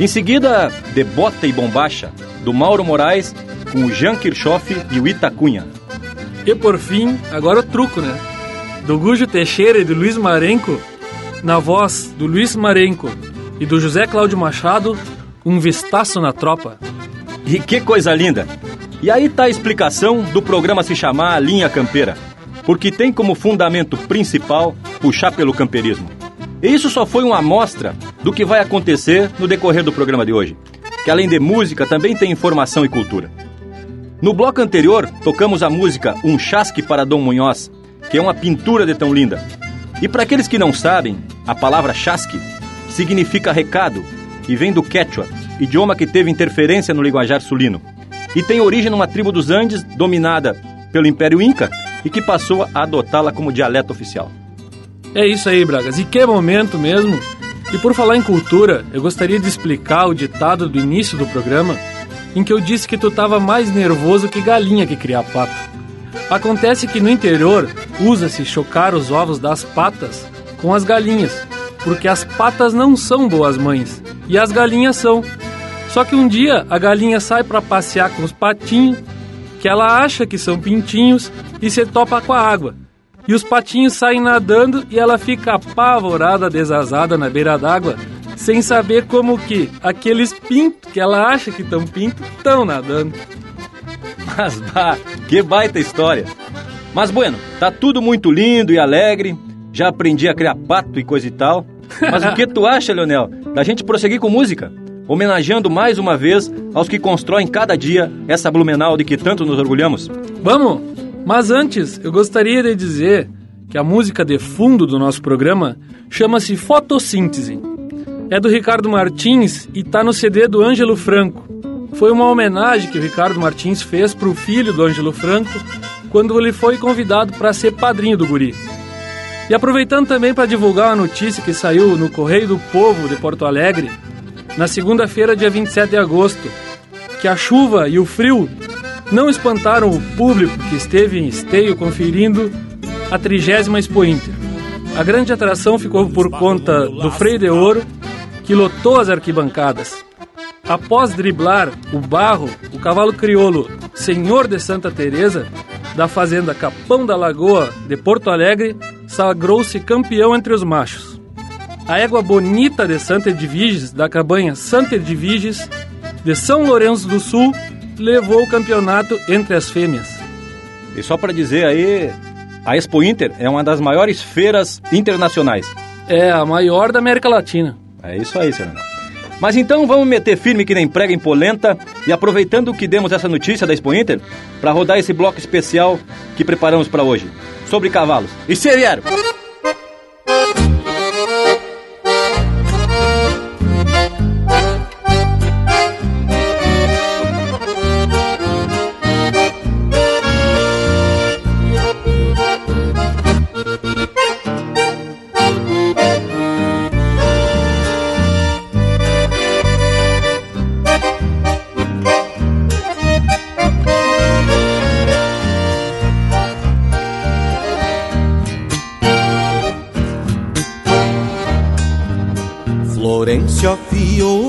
Em seguida, De Bota e Bombacha, do Mauro Moraes, com o Jean Kirchhoff e o Itacunha. E por fim, agora o truco, né? Do Gujo Teixeira e do Luiz Marenco, na voz do Luiz Marenco e do José Cláudio Machado, um vistaço na tropa. E que coisa linda! E aí tá a explicação do programa se chamar Linha Campeira, porque tem como fundamento principal puxar pelo camperismo. E isso só foi uma amostra do que vai acontecer no decorrer do programa de hoje, que além de música também tem informação e cultura. No bloco anterior, tocamos a música Um Chasque para Dom Munhoz, que é uma pintura de tão linda. E para aqueles que não sabem, a palavra chasque significa recado e vem do quechua, idioma que teve interferência no linguajar sulino. E tem origem numa tribo dos Andes dominada pelo Império Inca e que passou a adotá-la como dialeto oficial. É isso aí, Bragas. E que momento mesmo! E por falar em cultura, eu gostaria de explicar o ditado do início do programa, em que eu disse que tu estava mais nervoso que galinha que cria pato. Acontece que no interior usa-se chocar os ovos das patas com as galinhas, porque as patas não são boas mães e as galinhas são. Só que um dia a galinha sai para passear com os patinhos, que ela acha que são pintinhos, e se topa com a água. E os patinhos saem nadando e ela fica apavorada, desazada na beira d'água, sem saber como que aqueles pintos que ela acha que estão pintos estão nadando. Mas bah, que baita história! Mas bueno, tá tudo muito lindo e alegre. Já aprendi a criar pato e coisa e tal. Mas o que tu acha, Leonel, da gente prosseguir com música? Homenageando mais uma vez aos que constroem cada dia essa Blumenau de que tanto nos orgulhamos? Vamos! Mas antes, eu gostaria de dizer que a música de fundo do nosso programa chama-se Fotossíntese. É do Ricardo Martins e tá no CD do Ângelo Franco. Foi uma homenagem que Ricardo Martins fez para o filho do Ângelo Franco quando ele foi convidado para ser padrinho do guri. E aproveitando também para divulgar a notícia que saiu no Correio do Povo de Porto Alegre, na segunda-feira, dia 27 de agosto, que a chuva e o frio não espantaram o público que esteve em esteio conferindo a trigésima Expo Inter. A grande atração ficou por conta do Freio de Ouro, que lotou as arquibancadas. Após driblar o barro, o cavalo crioulo Senhor de Santa Teresa, da fazenda Capão da Lagoa de Porto Alegre, sagrou-se campeão entre os machos. A égua bonita de Santa Edviges, da cabanha Santa Edviges, de São Lourenço do Sul, levou o campeonato entre as fêmeas. E só para dizer aí, a Expo Inter é uma das maiores feiras internacionais. É a maior da América Latina. É isso aí, senhor. Mas então vamos meter firme que nem prega em polenta e aproveitando que demos essa notícia da Expo Inter, para rodar esse bloco especial que preparamos para hoje, sobre cavalos. E se vieram!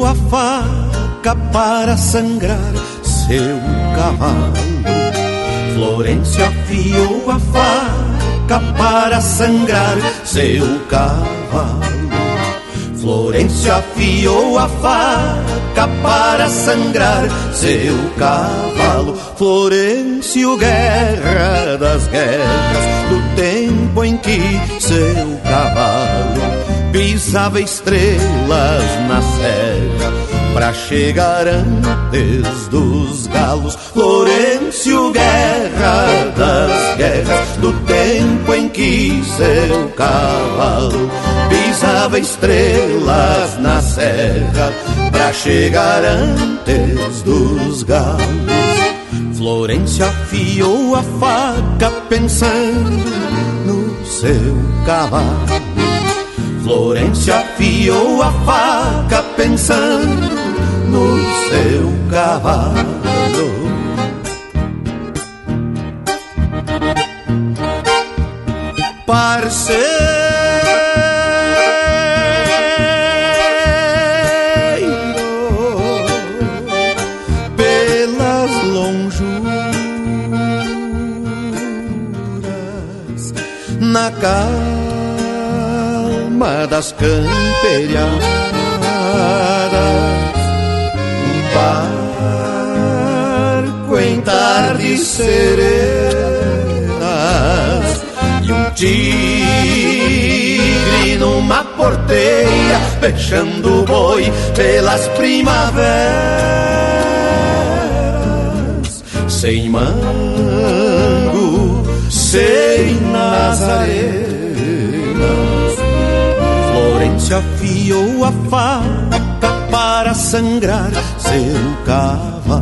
Afiou a faca para sangrar seu cavalo. Florencio afiou a faca para sangrar seu cavalo. Florencio afiou a faca para sangrar seu cavalo. Florencio, guerra das guerras, do tempo em que seu cavalo pisava estrelas na serra pra chegar antes dos galos. Florencio, guerra das guerras, do tempo em que seu cavalo pisava estrelas na serra pra chegar antes dos galos. Florencio afiou a faca pensando no seu cavalo. Florencio afiou a faca pensando no seu cavalo. Parceiro, pelas lonjuras na casa das camperiadas. Um barco em tardes serenas e um tigre numa porteira fechando o boi pelas primaveras sem mango sem nazarenas Florência afiou a faca para sangrar seu cavalo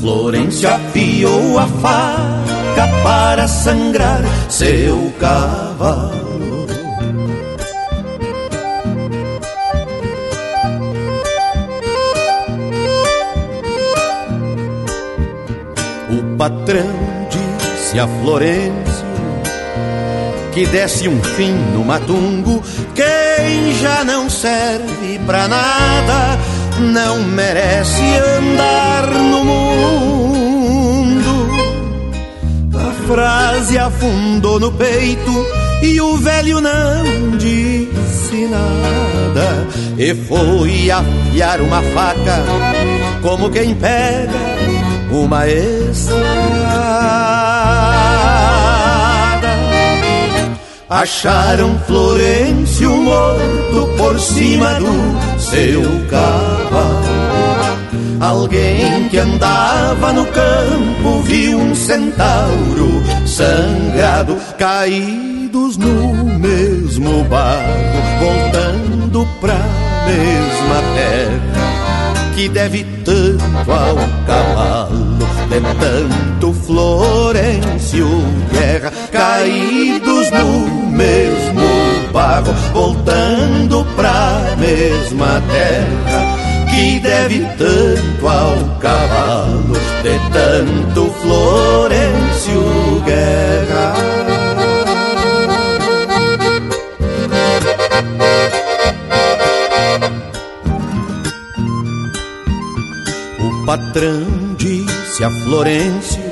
Florência afiou a faca para sangrar seu cavalo O patrão disse a Florêncio que desse um fim no matungo. Quem já não serve pra nada não merece andar no mundo. A frase afundou no peito e o velho não disse nada. E foi afiar uma faca como quem pega uma estrada. Acharam Florencio morto por cima do seu cavalo. Alguém que andava no campo viu um centauro sangrado, caídos no mesmo barro, voltando pra mesma terra que deve tanto ao cavalo, de tanto Florencio deve tanto ao cavalo, de tanto Florencio Guerra. patrão disse a Florêncio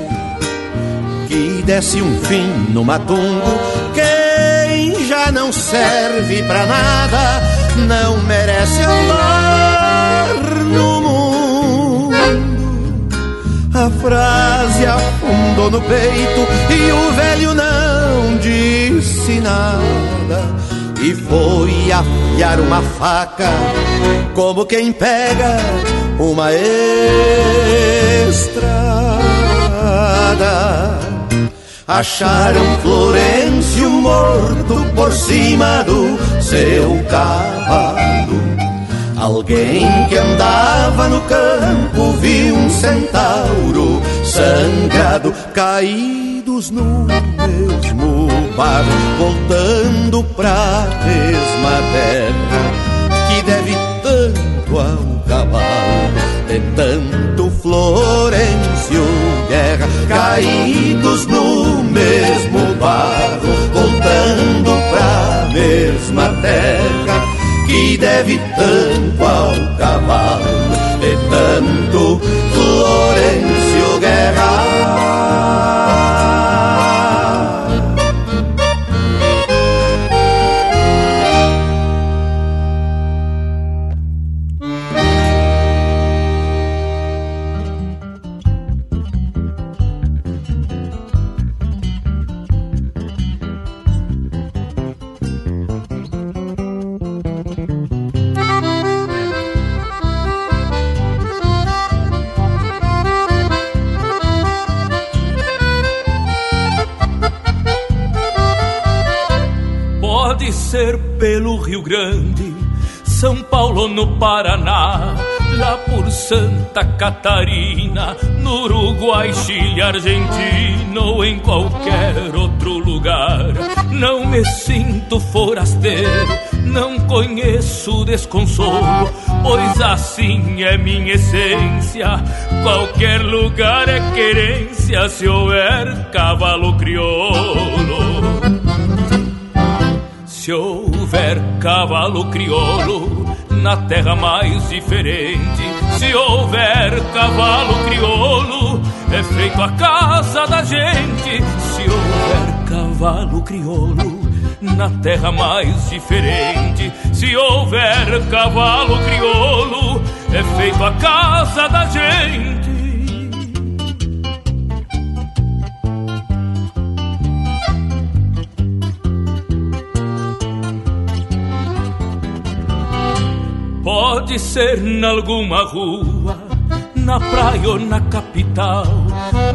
que desse um fim no matungo. Quem já não serve pra nada não merece andar no mundo. A frase afundou no peito e o velho não disse nada. E foi afiar uma faca como quem pega uma estrada. Acharam Florencio morto por cima do seu cavalo. Alguém que andava no campo viu um centauro sangrado, caídos no mesmo barro, voltando pra mesma terra que deve tanto ao cavalo, de tanto Florencio Guerra, caídos no mesmo barro, voltando pra mesma terra que deve tanto ao cavalo, no Paraná, lá por Santa Catarina, no Uruguai, Chile, Argentina ou em qualquer outro lugar. Não me sinto forasteiro, não conheço desconsolo, pois assim é minha essência. Qualquer lugar é querência se houver cavalo crioulo. Se houver cavalo crioulo na terra mais diferente, se houver cavalo crioulo, é feito a casa da gente. Se houver cavalo crioulo na terra mais diferente. Se houver cavalo crioulo, é feito a casa da gente. Pode ser nalguma rua, na praia ou na capital,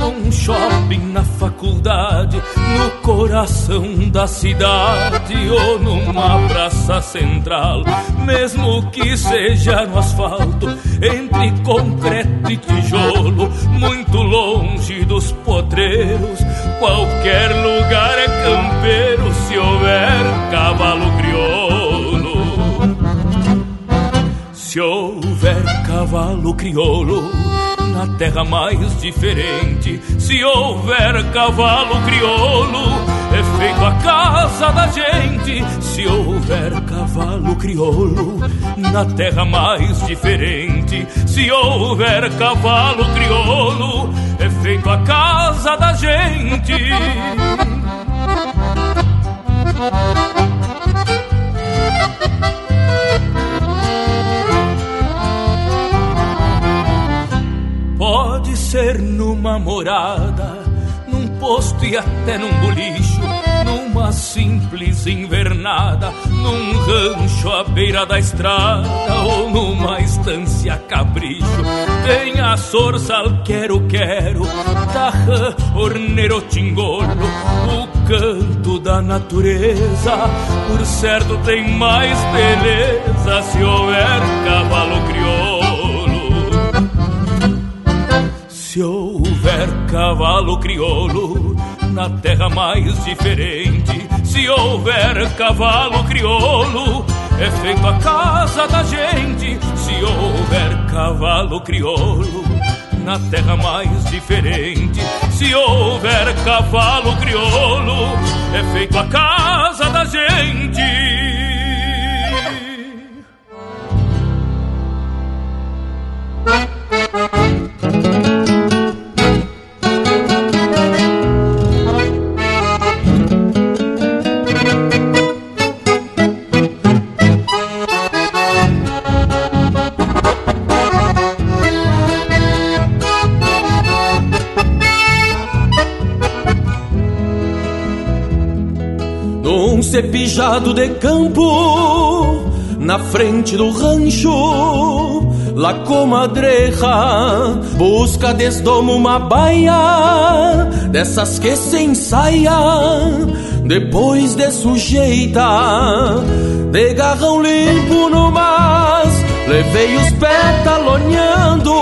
num shopping, na faculdade, no coração da cidade ou numa praça central, mesmo que seja no asfalto, entre concreto e tijolo, muito longe dos potreiros, qualquer lugar é campeiro se houver cavalo Se houver cavalo crioulo na terra mais diferente, se houver cavalo crioulo, é feito a casa da gente. Se houver cavalo crioulo na terra mais diferente, se houver cavalo crioulo, é feito a casa da gente. Pode ser numa morada, num posto e até num bolicho, numa simples invernada, num rancho à beira da estrada ou numa estância capricho. Tem a sorsal, quero, quero, tarrã, orneiro, tingolo, o canto da natureza. Por certo tem mais beleza se houver cavalo crioulo. Houver cavalo crioulo na terra mais diferente, se houver cavalo crioulo, é feito a casa da gente. Se houver cavalo crioulo na terra mais diferente, se houver cavalo crioulo, é feito a casa da gente. Num cepijado de campo, na frente do rancho, La comadreja busca desdomo uma baia dessas que se ensaia depois de sujeita de garrão limpo no mas levei os pés talonhando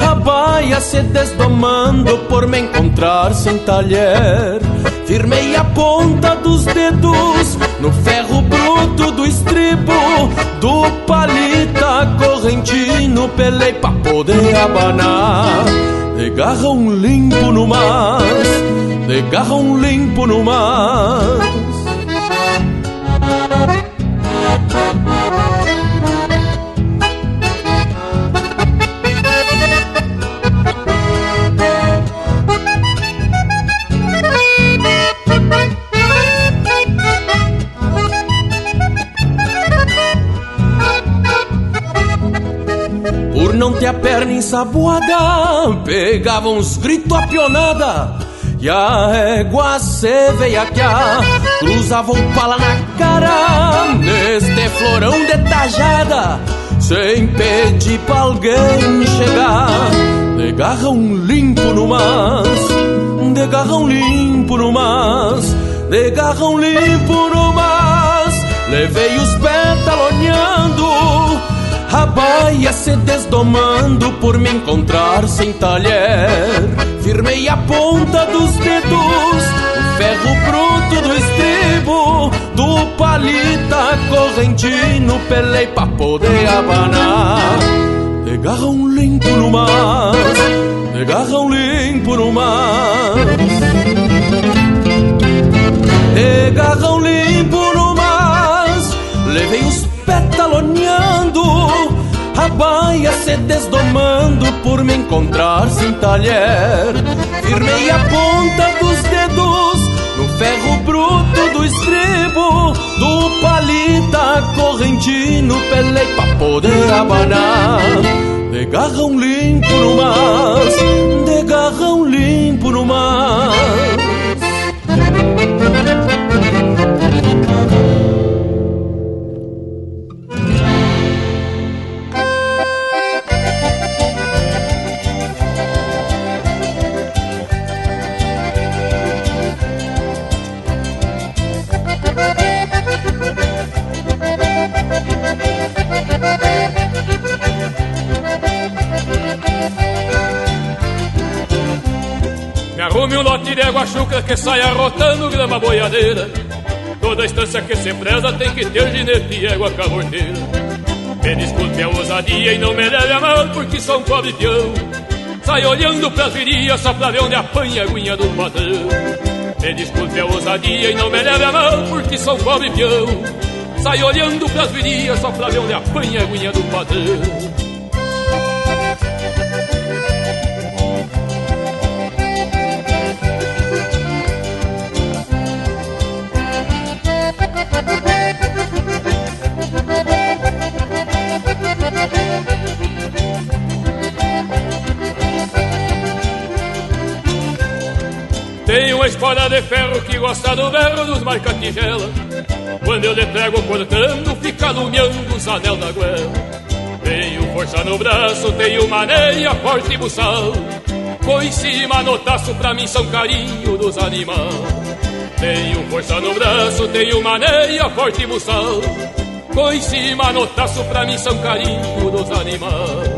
a baia se desdomando por me encontrar sem talher firmei a ponta dos dedos no ferro bruto do estribo do palita correntino. Pelei pra poder abanar. De garrão limpo no mas de garrão limpo no mas ensaboada, pegava uns gritos a pionada. E a égua se veiaquear, cruzava o pala na cara, neste florão de tajada, sem pedir pra alguém chegar. De garrão limpo no mas, de garrão limpo no mas, de garrão limpo no mas, levei os pés talonhando a baia se desdomando por me encontrar sem talher. Firmei a ponta dos dedos, o ferro bruto do estribo, do palita correntino, pelei pra poder abanar. De garrão limpo no mas, de garrão limpo no mas. De garrão limpo no mas, levei os petaloneando a baia se desdomando por me encontrar sem talher. Firmei a ponta dos dedos No ferro bruto do estribo, do palita correntino, pelei pra poder abanar. De garrão limpo no mar, de garrão limpo no mar. Arrume um lote de água chucra que saia rotando grama boiadeira. Toda estância que se preza tem que ter ginete e égua caborteira. Me desculpe a ousadia e não me leve a mal porque sou um pobre peão. Sai olhando pras virias só pra ver onde apanha a aguinha do patrão. Me desculpe a ousadia e não me leve a mal porque sou um pobre peão. Sai olhando pras virias só pra ver onde apanha a aguinha do patrão. Espada de ferro que gosta do berro dos marca-tigela. Quando eu lhe pego cortando, fica lumiando os anel da goela Tenho força no braço, tenho maneia forte e buçal. Com em cima no taço, pra mim são carinho dos animais Tenho força no braço, tenho maneia forte e buçal. Com em cima no taço, pra mim são carinho dos animais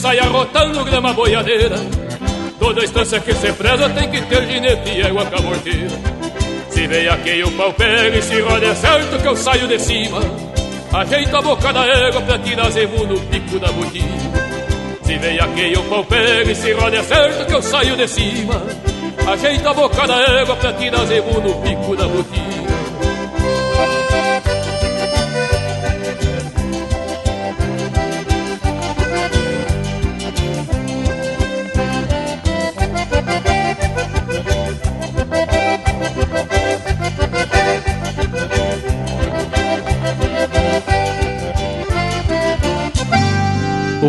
água chucra que saia rotando grama boiadeira. Toda estância que se preza tem que ter ginete e água caborteira. Se vem aqui o pau pega e se roda é certo que eu saio de cima. Ajeito a boca da égua pra tirar zebu no pico da botina. Se vem aqui o pau pega e se roda é certo que eu saio de cima. Ajeito a boca da égua pra tirar zebu no pico da botina.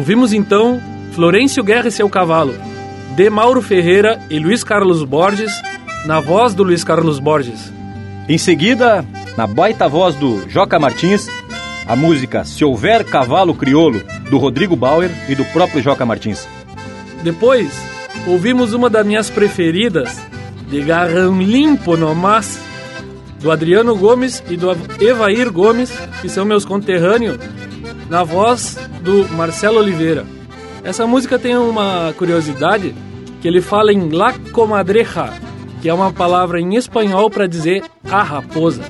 Ouvimos então Florencio Guerra e seu cavalo, de Mauro Ferreira e Luiz Carlos Borges, na voz do Luiz Carlos Borges. Em seguida, na baita voz do Joca Martins, a música Se Houver Cavalo Criolo, do Rodrigo Bauer e do próprio Joca Martins. Depois, ouvimos uma das minhas preferidas, de Garrão Limpo Nomás, do Adriano Gomes e do Evair Gomes, que são meus conterrâneos, na voz do Marcelo Oliveira. Essa música tem uma curiosidade que ele fala em La Comadreja, que é uma palavra em espanhol para dizer a raposa.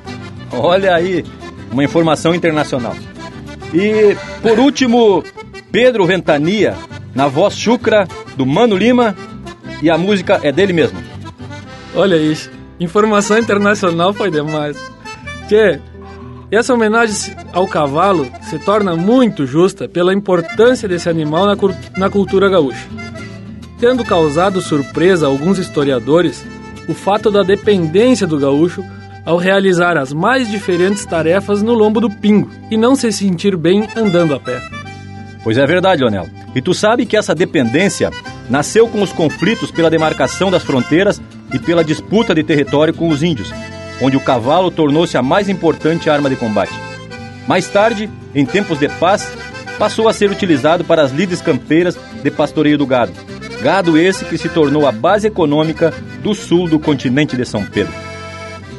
Olha aí, uma informação internacional. E por último, Pedro Ventania, na voz chucra do Mano Lima, e a música é dele mesmo. Olha isso, informação internacional foi demais. Que essa homenagem ao cavalo se torna muito justa pela importância desse animal na, na cultura gaúcha. Tendo causado surpresa a alguns historiadores o fato da dependência do gaúcho ao realizar as mais diferentes tarefas no lombo do pingo e não se sentir bem andando a pé. Pois é verdade, Leonel. E tu sabe que essa dependência nasceu com os conflitos pela demarcação das fronteiras e pela disputa de território com os índios, onde o cavalo tornou-se a mais importante arma de combate. Mais tarde, em tempos de paz, passou a ser utilizado para as lides campeiras de pastoreio do gado. Gado esse que se tornou a base econômica do sul do continente de São Pedro.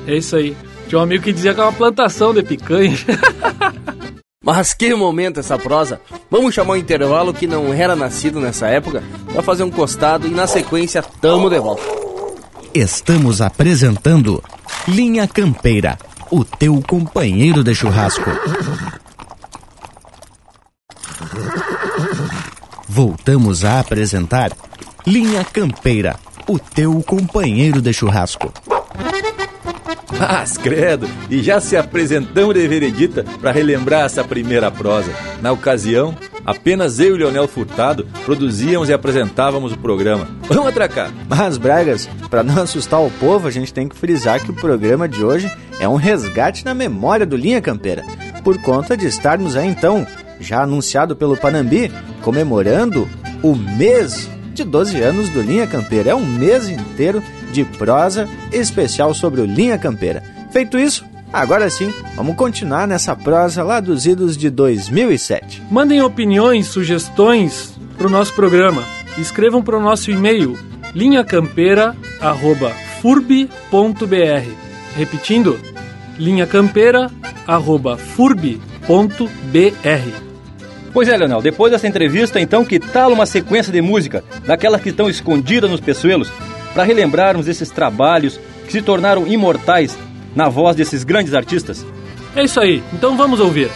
É isso aí. Tinha um amigo que dizia que é uma plantação de picanha. <laughs> Mas que momento essa prosa! Vamos chamar o intervalo que não era nascido nessa época para fazer um costado e na sequência tamo de volta. Estamos apresentando Linha Campeira, o teu companheiro de churrasco. voltamos a apresentar Linha Campeira, o teu companheiro de churrasco. Mas credo, e já se apresentamos de veredita para relembrar essa primeira prosa. Na ocasião, apenas eu e Leonel Furtado produzíamos e apresentávamos o programa. Vamos atracar! Mas, Bragas, para não assustar o povo, a gente tem que frisar que o programa de hoje é um resgate na memória do Linha Campeira, por conta de estarmos aí então, já anunciado pelo Panambi, comemorando o mês de 12 anos do Linha Campeira. É um mês inteiro de prosa especial sobre o Linha Campeira. Feito isso, agora sim, vamos continuar nessa prosa lá dos idos de 2007. Mandem opiniões, sugestões para o nosso programa. Escrevam para o nosso e-mail linhacampeira@furb.br. Repetindo, linhacampeira@furb.br. Pois é, Leonel, depois dessa entrevista, então, que tal uma sequência de música, daquelas que estão escondidas nos peçoelos, para relembrarmos esses trabalhos que se tornaram imortais na voz desses grandes artistas? É isso aí, então vamos ouvir.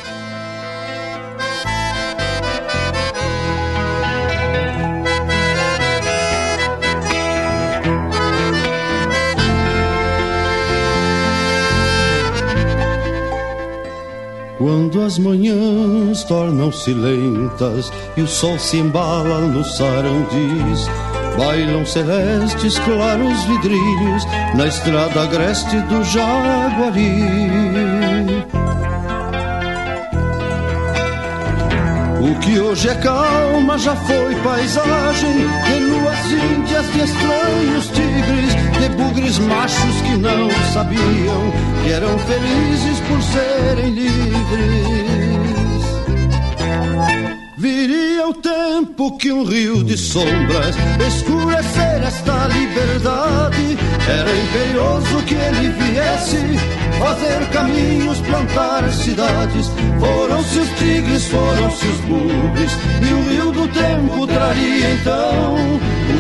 Quando as manhãs tornam-se lentas e o sol se embala nos sarandis, bailam celestes claros vidrilhos na estrada agreste do Jaguari. O que hoje é calma já foi paisagem de luas índias, de estranhos tigres, de bugres machos que não sabiam que eram felizes por serem livres. Viria o tempo que um rio de sombras escurecer esta liberdade. Era imperioso que ele viesse fazer caminhos, plantar cidades. Foram-se os tigres, foram-se os bugres, e o rio do tempo traria então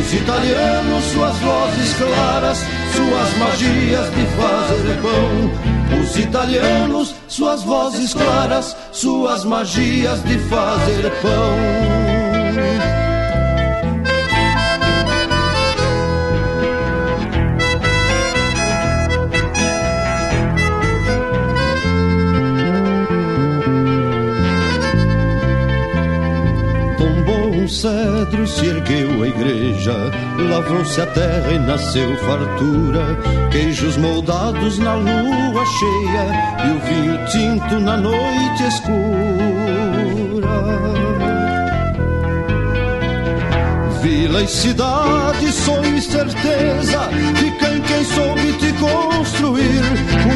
os italianos, suas vozes claras, suas magias de fazer pão. Os italianos, suas vozes claras, suas magias de fazer pão. Um cedro se ergueu a igreja, lavrou-se a terra e nasceu fartura, queijos moldados na lua cheia e o vinho tinto na noite escura. Vila e cidade, sonho e certeza, fica em quem soube te construir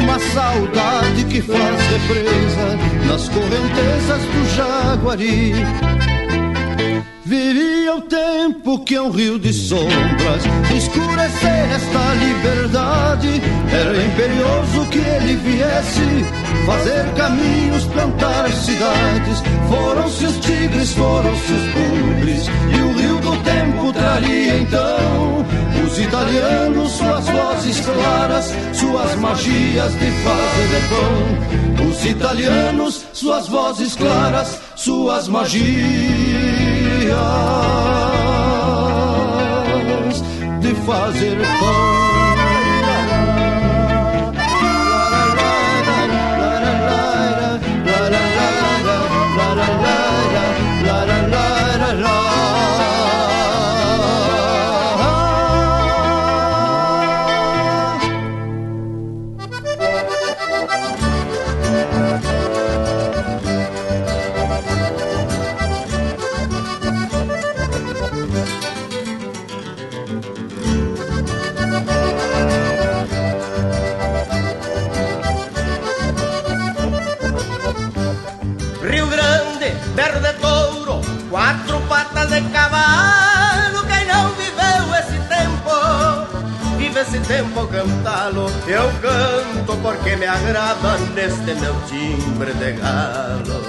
uma saudade que faz represa nas correntezas do Jaguari. Viria o tempo que é um rio de sombras escurecer esta liberdade. Era imperioso que ele viesse fazer caminhos, plantar cidades. Foram-se os tigres, foram-se os bugres, e o rio do tempo traria então os italianos, suas vozes claras, suas magias de fazer pão. Os italianos, suas vozes claras, suas magias de fazer pão. Tempo cantá-lo. Eu canto porque me agrada neste meu timbre de galo.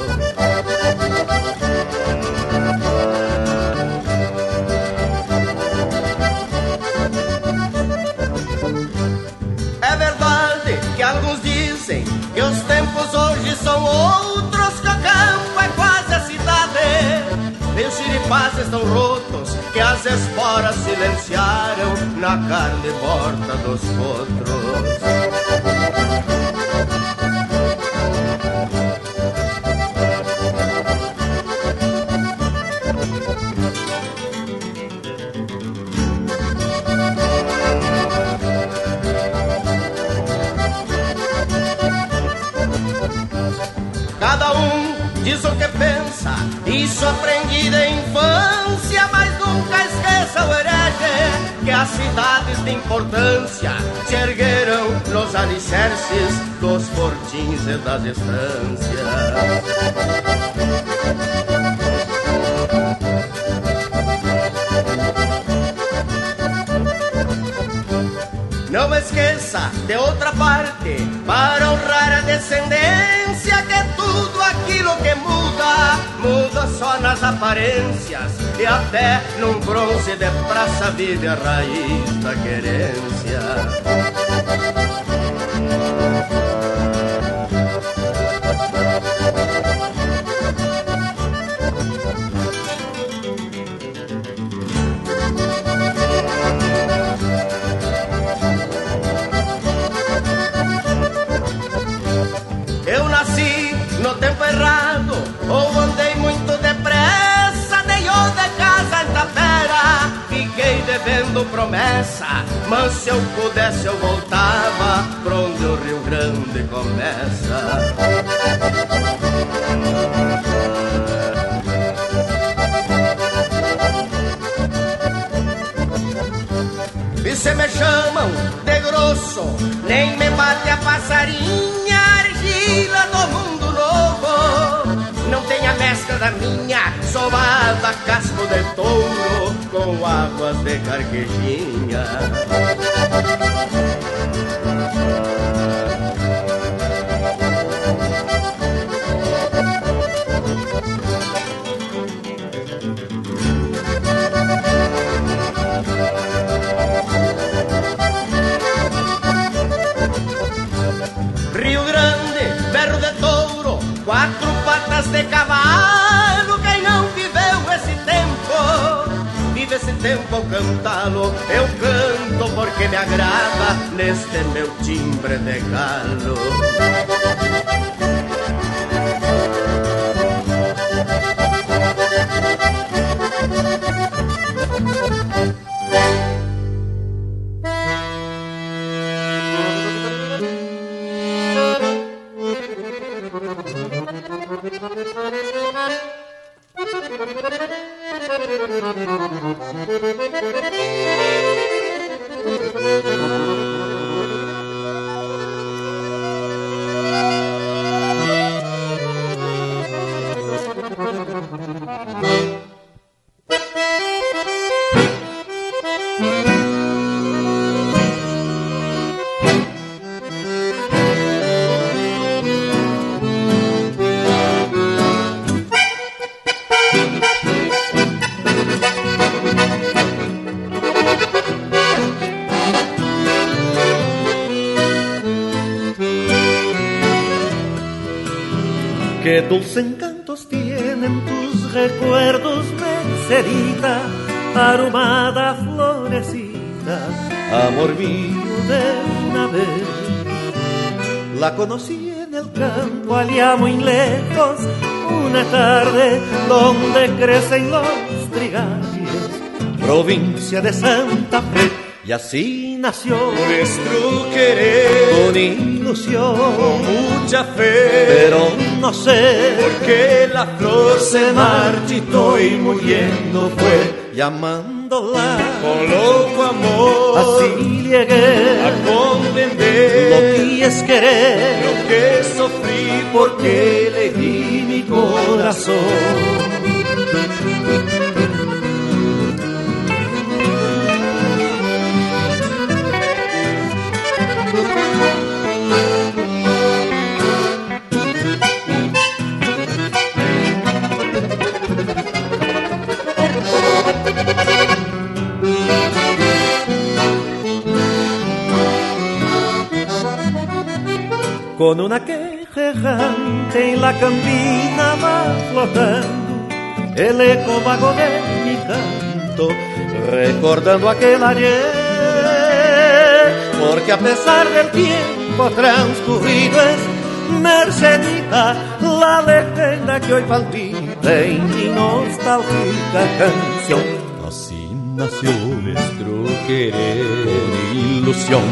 É verdade que alguns dizem que os tempos hoje são outros, que o campo é quase a cidade. Meus xiripazes tão rotos que as esporas silenciaram na carne morta dos potros. Cada um diz o que pensa, isso aprendi nunca herege que as cidades de importância se ergueram nos alicerces dos fortins e das estâncias. Não esqueça, de outra parte, para honrar a descendência, que aquilo que muda, muda só nas aparências, e até num bronze de praça vive a raiz da querência. Promessa, mas se eu pudesse eu voltava pra onde o Rio Grande começa. E se me chamam de grosso, nem me bate a passarinha, argila do mundo novo. Não tem a mescla da minha, sovada casco de touro, com águas de carquejinha. Tempo ao cantá-lo. Eu canto porque me agrada neste meu timbre de galo. Mercedita, aromada florecita, amor mío de una vez. La conocí en el campo allá muy lejos, una tarde donde crecen los trigales, provincia de Santa Fe, y así nació nuestro querer con ilusión, con mucha fe, pero no sé por qué la flor se marchitó y muriendo fue llamándola con loco amor. Así llegué a comprender lo que es querer, lo que sufrí porque le di mi corazón. Con una queja errante en la campina va flotando el eco vago de mi canto, recordando aquel ayer. Porque a pesar del tiempo transcurrido es mercedita la leyenda que hoy palpita en mi nostálgica canción. Así nació nuestro querer, ilusión,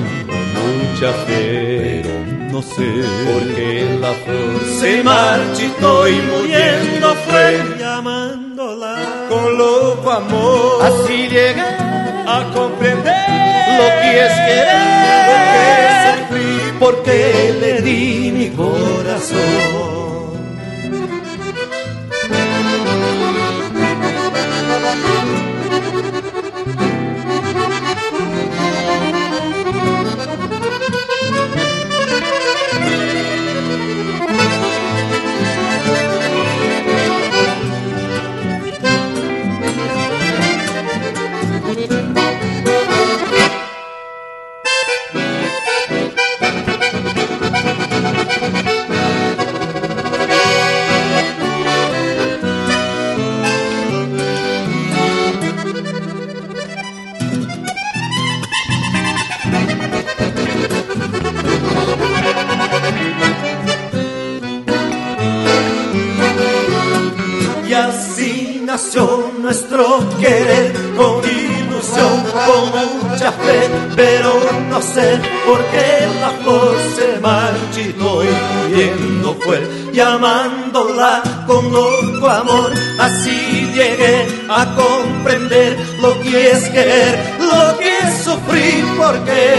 mucha fe, pero no sé por qué la flor se marchitó y muriendo fue llamándola con loco amor. Así llegué a comprender lo que es querer, lo que es sufrir, porque le di mi corazón. Sé por qué la flor se marchitó y muriendo fue, llamándola con loco amor. Así llegué a comprender lo que es querer, lo que es sufrir porque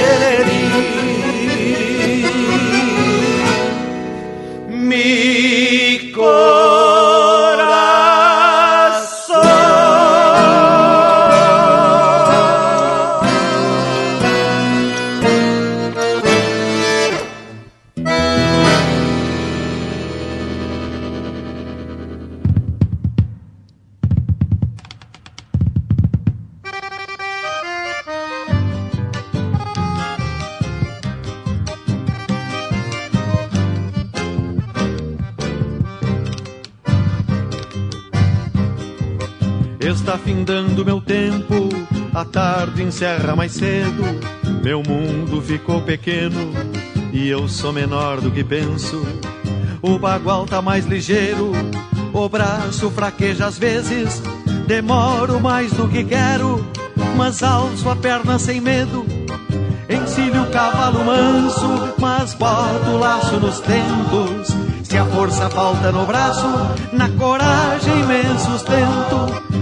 Findando meu tempo, a tarde encerra mais cedo. Meu mundo ficou pequeno e eu sou menor do que penso. O bagual tá mais ligeiro, o braço fraqueja às vezes. Demoro mais do que quero, mas alço a perna sem medo. Encilho o cavalo manso, mas boto o laço nos tentos. Se a força falta no braço, na coragem me sustento.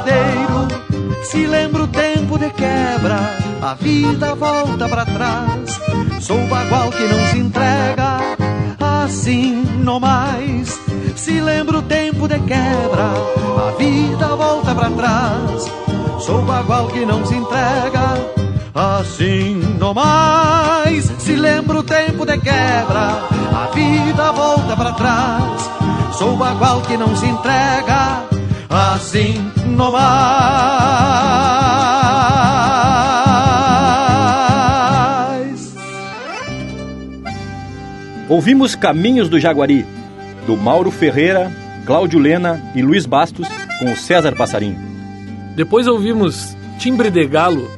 Se lembro o tempo de quebra, a vida volta para trás. Sou bagual que não se entrega, assim no mais. Se lembro o tempo de quebra, a vida volta para trás. Sou bagual que não se entrega, assim no mais. Se lembro o tempo de quebra, a vida volta para trás. Sou bagual que não se entrega, assim no mais. Ouvimos Caminhos do Jaguari, do Mauro Ferreira, Cláudio Lena e Luiz Bastos, com o César Passarinho. Depois ouvimos Timbre de Galo,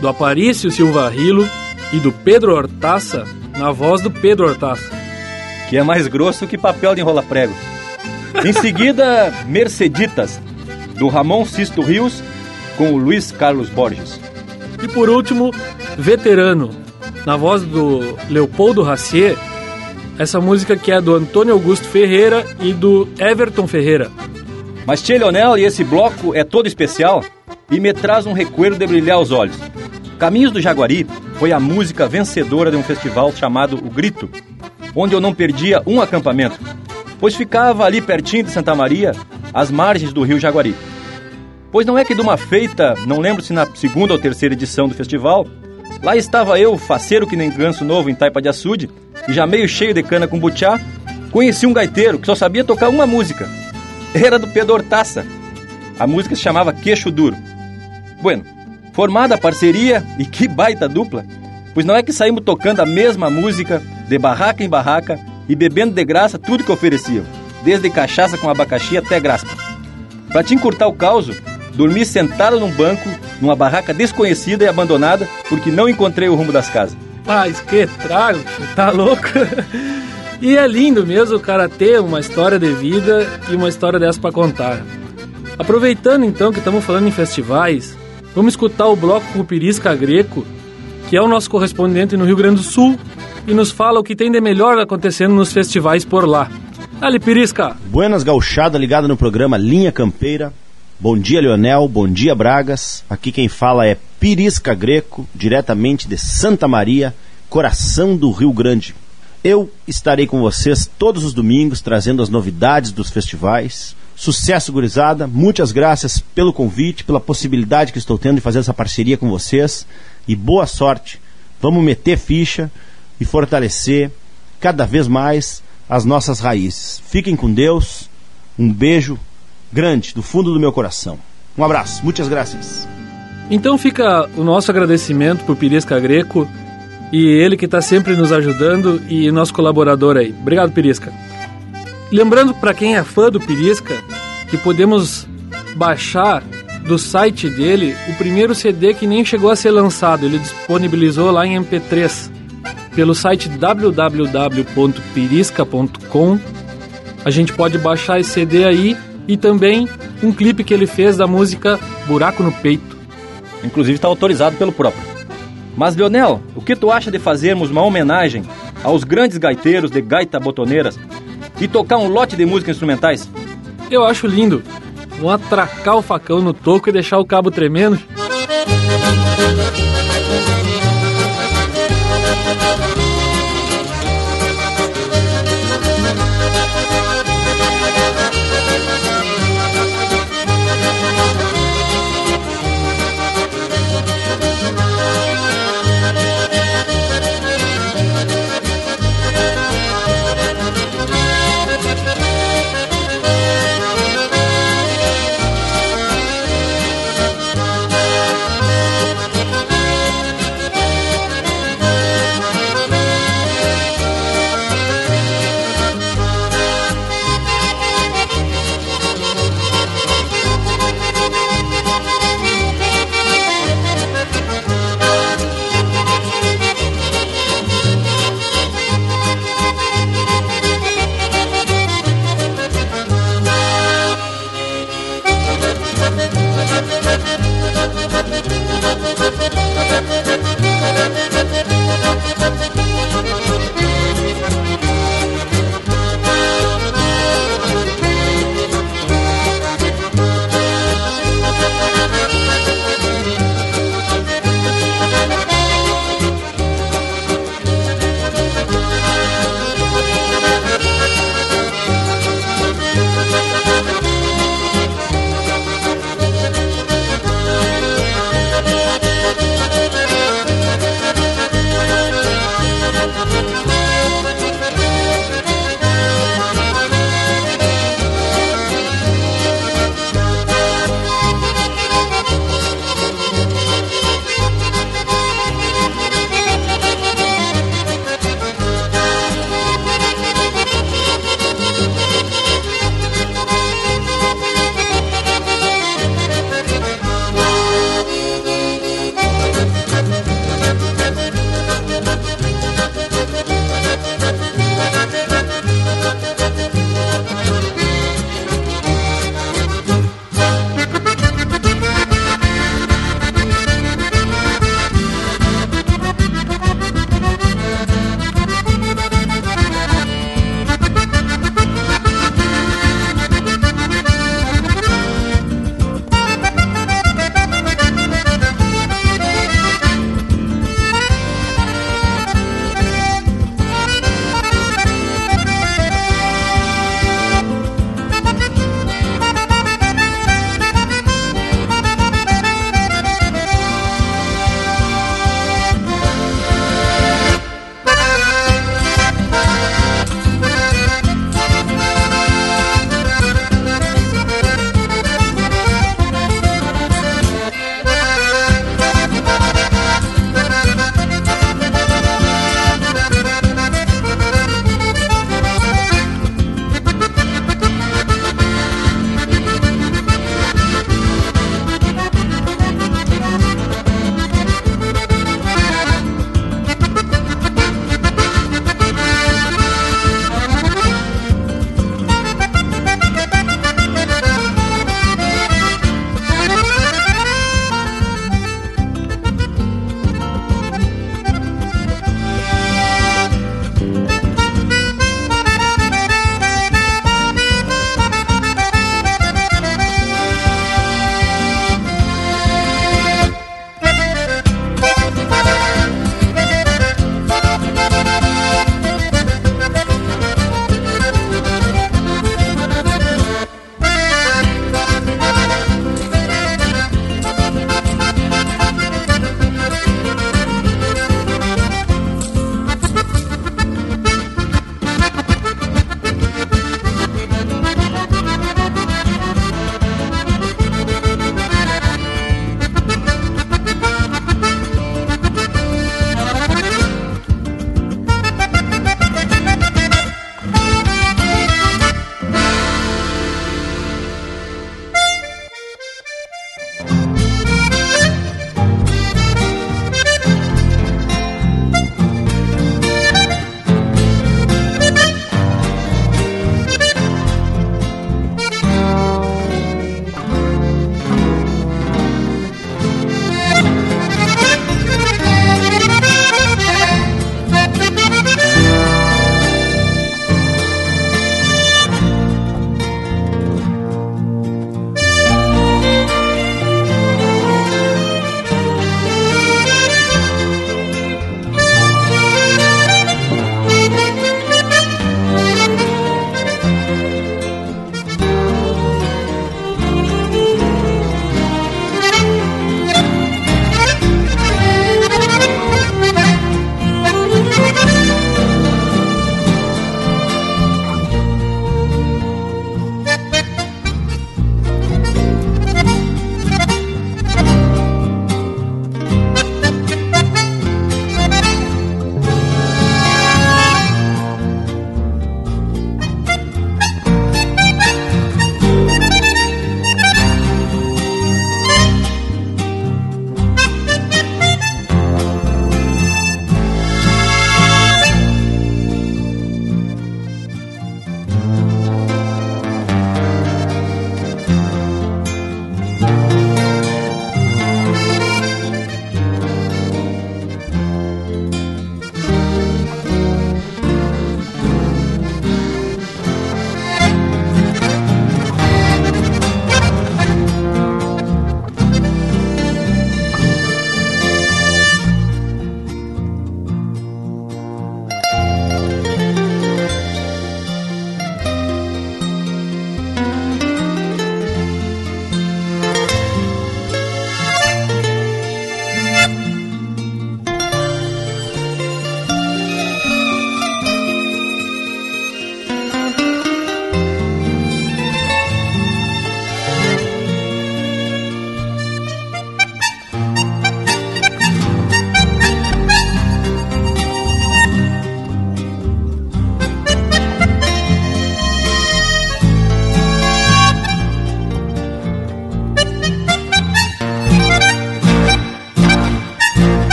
do Aparício Silva Rilo e do Pedro Hortaça, na voz do Pedro Hortaça. Que é mais grosso que papel de enrola prego. Em seguida, <laughs> Merceditas, do Ramon Sisto Rios, com o Luiz Carlos Borges. E por último, Veterano, na voz do Leopoldo Racier, essa música que é do Antônio Augusto Ferreira e do Everton Ferreira. Mas Tchê Leonel e esse bloco é todo especial e me traz um recuerdo de brilhar os olhos. Caminhos do Jaguari foi a música vencedora de um festival chamado O Grito, onde eu não perdia um acampamento, pois ficava ali pertinho de Santa Maria, às margens do rio Jaguari. Pois não é que de uma feita, não lembro se na segunda ou terceira edição do festival, lá estava eu, faceiro que nem ganso novo em Taipa de Açude, e já meio cheio de cana com butiá, conheci um gaiteiro que só sabia tocar uma música. Era do Pedro Hortaça. A música se chamava Queixo Duro. Bueno, formada a parceria, e que baita dupla, pois não é que saímos tocando a mesma música, de barraca em barraca, e bebendo de graça tudo que ofereciam, desde cachaça com abacaxi até graspa. Para te encurtar o caos, dormi sentado num banco, numa barraca desconhecida e abandonada, porque não encontrei o rumo das casas. Mas que trago, <laughs> tá louco? E é lindo mesmo o cara ter uma história de vida e uma história dessa para contar. Aproveitando então que estamos falando em festivais, vamos escutar o bloco Pirisca Greco, que é o nosso correspondente no Rio Grande do Sul e nos fala o que tem de melhor acontecendo nos festivais por lá. Ali, Pirisca! Buenas gauchada ligada no programa Linha Campeira. Bom dia, Leonel. Bom dia, Bragas. Aqui quem fala é Pirisca Greco, diretamente de Santa Maria, coração do Rio Grande. Eu estarei com vocês todos os domingos trazendo as novidades dos festivais. Sucesso, gurizada. Muitas graças pelo convite, pela possibilidade que estou tendo de fazer essa parceria com vocês. E boa sorte. Vamos meter ficha e fortalecer cada vez mais as nossas raízes. Fiquem com Deus. Um beijo grande do fundo do meu coração. Um abraço. Muitas graças. Então fica o nosso agradecimento por Pirisca Greco e ele que está sempre nos ajudando e nosso colaborador aí. Obrigado, Pirisca. Lembrando para quem é fã do Pirisca que podemos baixar do site dele o primeiro CD que nem chegou a ser lançado. Ele disponibilizou lá em MP3 pelo site www.pirisca.com. A gente pode baixar esse CD aí e também um clipe que ele fez da música Buraco no Peito. Inclusive está autorizado pelo próprio. Mas, Leonel, o que tu acha de fazermos uma homenagem aos grandes gaiteiros de gaita botoneiras e tocar um lote de músicas instrumentais? Eu acho lindo. Vão atracar o facão no toco e deixar o cabo tremendo.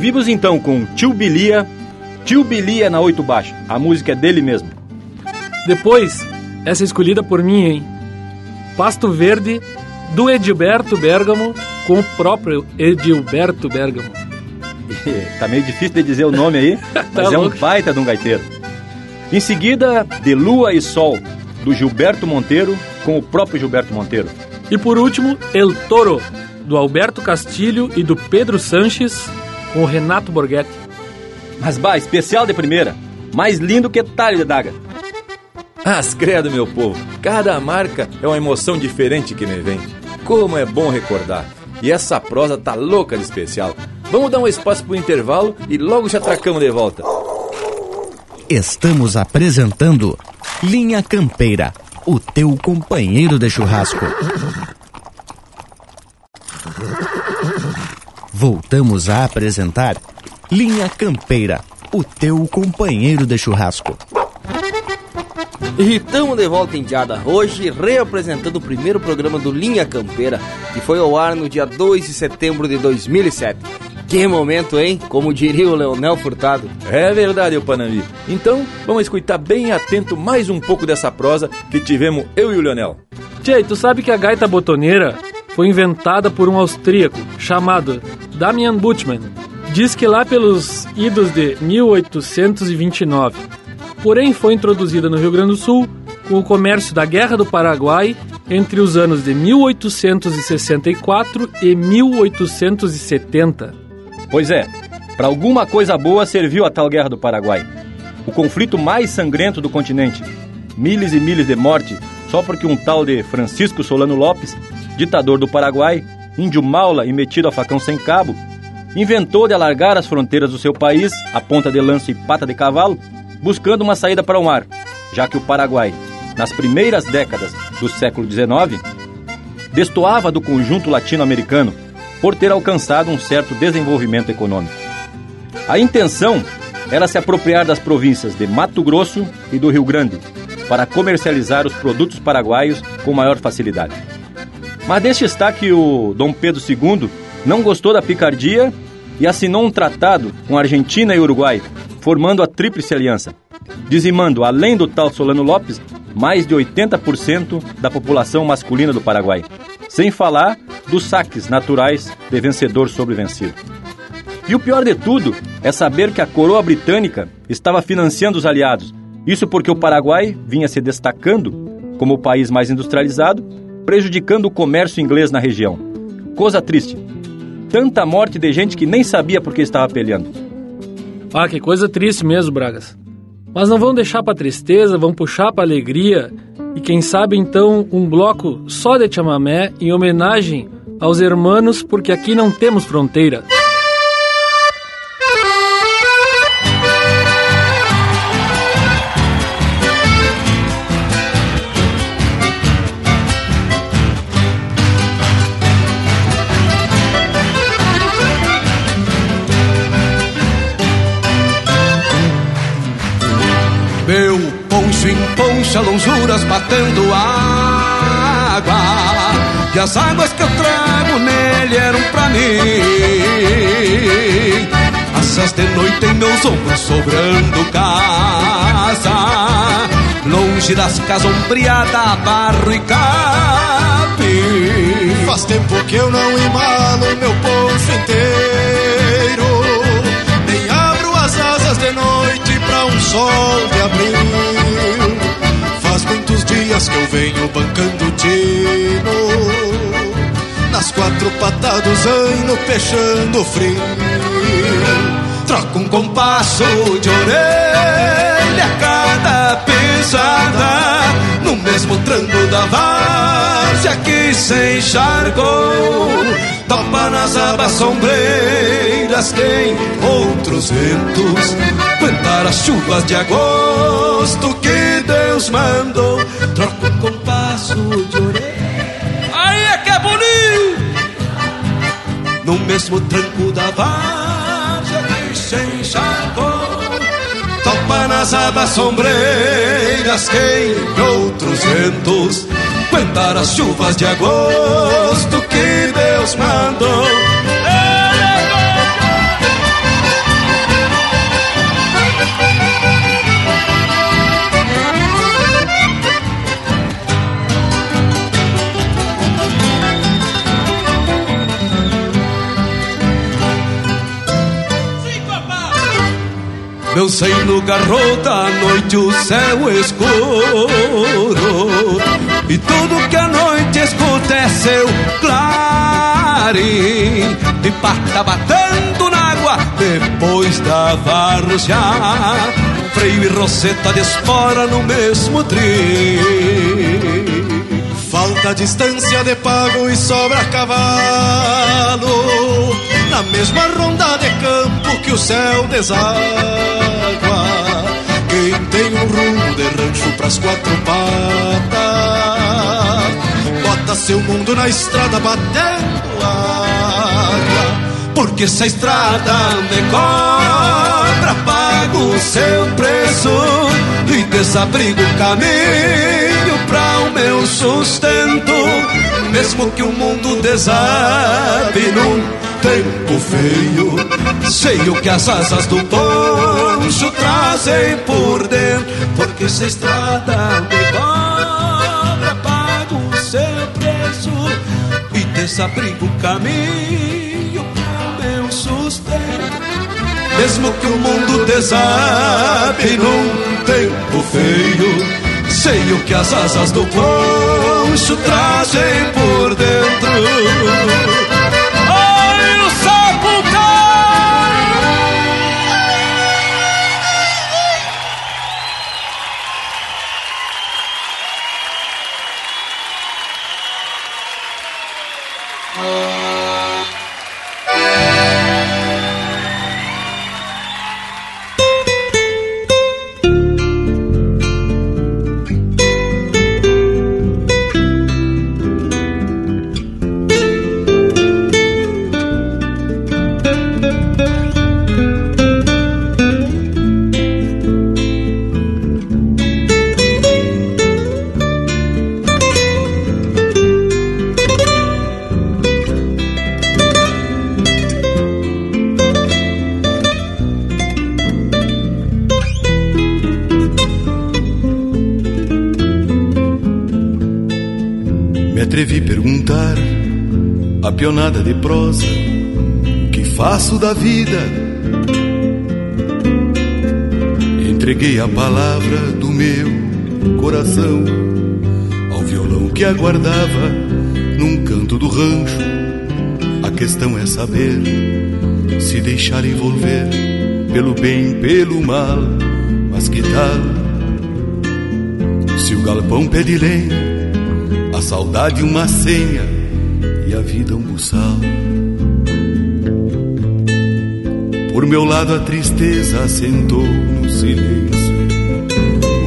Ouvimos então com Tio Bilia, Tio Bilia na oito baixo. A música é dele mesmo. Depois, essa escolhida por mim, hein? Pasto Verde, do Edilberto Bergamo, com o próprio Edilberto Bergamo. <laughs> tá meio difícil de dizer o nome aí, <laughs> mas Tá é um louco. baita de um gaiteiro. Em seguida, De Lua e Sol, do Gilberto Monteiro, com o próprio Gilberto Monteiro. E por último, El Toro, do Alberto Castilho e do Pedro Sanches, com o Renato Borghetti. Mas bah, especial de primeira. Mais lindo que talho de daga. As credo, meu povo, cada marca é uma emoção diferente que me vem. Como é bom recordar. E essa prosa tá louca de especial. Vamos dar um espaço pro intervalo e logo já atracamos de volta. Estamos apresentando Linha Campeira, o teu companheiro de churrasco. Voltamos a apresentar Linha Campeira, o teu companheiro de churrasco. E estamos de volta em Diada, hoje reapresentando o primeiro programa do Linha Campeira, que foi ao ar no dia 2 de setembro de 2007. Que momento, hein? Como diria o Leonel Furtado. É verdade, o Panambi. Então, vamos escutar bem atento mais um pouco dessa prosa que tivemos eu e o Leonel. Tchê, tu sabe que a gaita botoneira foi inventada por um austríaco chamado Damian Butchman. Diz que lá pelos idos de 1829. Porém, foi introduzida no Rio Grande do Sul com o comércio da Guerra do Paraguai entre os anos de 1864 e 1870. Pois é, para alguma coisa boa serviu a tal Guerra do Paraguai. O conflito mais sangrento do continente. Milhas e milhas de morte só porque um tal de Francisco Solano Lopes, ditador do Paraguai, índio maula e metido a facão sem cabo, inventou de alargar as fronteiras do seu país a ponta de lança e pata de cavalo, buscando uma saída para o mar, já que o Paraguai, nas primeiras décadas do século XIX, destoava do conjunto latino-americano por ter alcançado um certo desenvolvimento econômico. A intenção era se apropriar das províncias de Mato Grosso e do Rio Grande para comercializar os produtos paraguaios com maior facilidade. Mas deixe estar que o Dom Pedro II não gostou da picardia e assinou um tratado com Argentina e Uruguai, formando a Tríplice Aliança, dizimando, além do tal Solano Lopes, mais de 80% da população masculina do Paraguai, sem falar dos saques naturais de vencedor sobre vencido. E o pior de tudo é saber que a coroa britânica estava financiando os aliados, isso porque o Paraguai vinha se destacando como o país mais industrializado, prejudicando o comércio inglês na região. Coisa triste. Tanta morte de gente que nem sabia por que estava peleando. Ah, que coisa triste mesmo, Bragas. Mas não vão deixar pra tristeza, vão puxar pra alegria e quem sabe então um bloco só de chamamé em homenagem aos hermanos, porque aqui não temos fronteira. Poncha, lonjuras batendo água. E as águas que eu trago nele eram pra mim. Assas de noite em meus ombros sobrando casa. Longe das casas ombreada, barro e capim Faz tempo que eu não embalo meu poncho inteiro. Nem abro as asas de noite pra um sol dias que eu venho bancando tino. Nas quatro patas do zaino peixando frio. Troca um compasso de orelha cada pisada No mesmo tranco da várzea que se encharcou Topa nas abas sombreiras quem outros ventos Aguentar as chuvas de agosto que Deus mandou. Troca um compasso de orelha. Aí é que é bonito! No mesmo tranco da várzea que se encharcou Topa nas abas sombreiras quem outros ventos Aguentar as chuvas de agosto que Deus mandou Sei no garrote à noite o céu escuro. E tudo que a noite escuta é seu clarim. De pata batendo na água depois da várzea Freio e roseta de espora no mesmo trio Falta distância de pago e sobra cavalo Na mesma ronda de campo que o céu deságua. Quem tem um rumo de rancho pras quatro patas Bota seu mundo na estrada batendo água. Porque se a estrada me cobra Pago o seu preço E desabrigo o caminho pra o meu sustento. Mesmo que o mundo desabe num tempo feio Sei o que as asas do poncho trazem por dentro Porque se estrada me cobra Pago o seu preço E desabrigo o caminho pro meu sustento Mesmo que o mundo desabe num tempo feio Sei o que as asas do poncho trazem por dentro. Atrevi perguntar a pionada de prosa o que faço da vida. Entreguei a palavra do meu coração ao violão que aguardava num canto do rancho. A questão é saber se deixar envolver pelo bem, pelo mal, mas que tal se o galpão pede lenha? A saudade uma senha e a vida um buçal. Por meu lado a tristeza assentou no silêncio.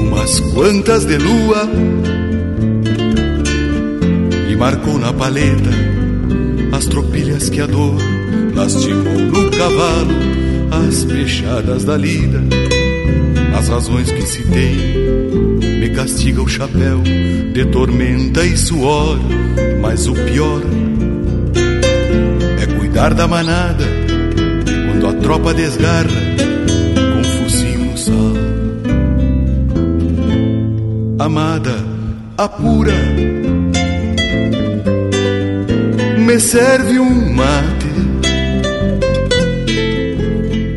Umas quantas de lua e marcou na paleta as tropilhas que a dor lastimou no cavalo, as fechadas da lida, as razões que se tem castiga o chapéu de tormenta e suor, mas o pior é cuidar da manada quando a tropa desgarra com fuzil no sal. Amada, apura, me serve um mate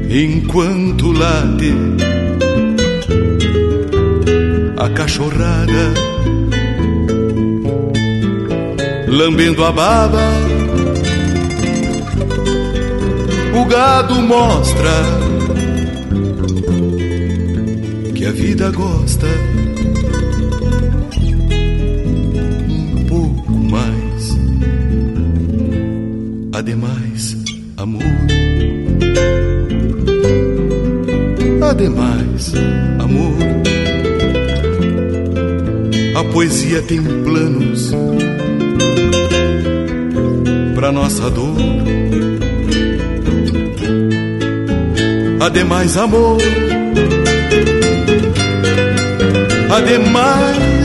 enquanto late a cachorrada, lambendo a baba. O gado mostra que a vida gosta um pouco mais. Ademais, amor. Ademais, poesia tem planos pra nossa dor. Ademais, amor. Ademais,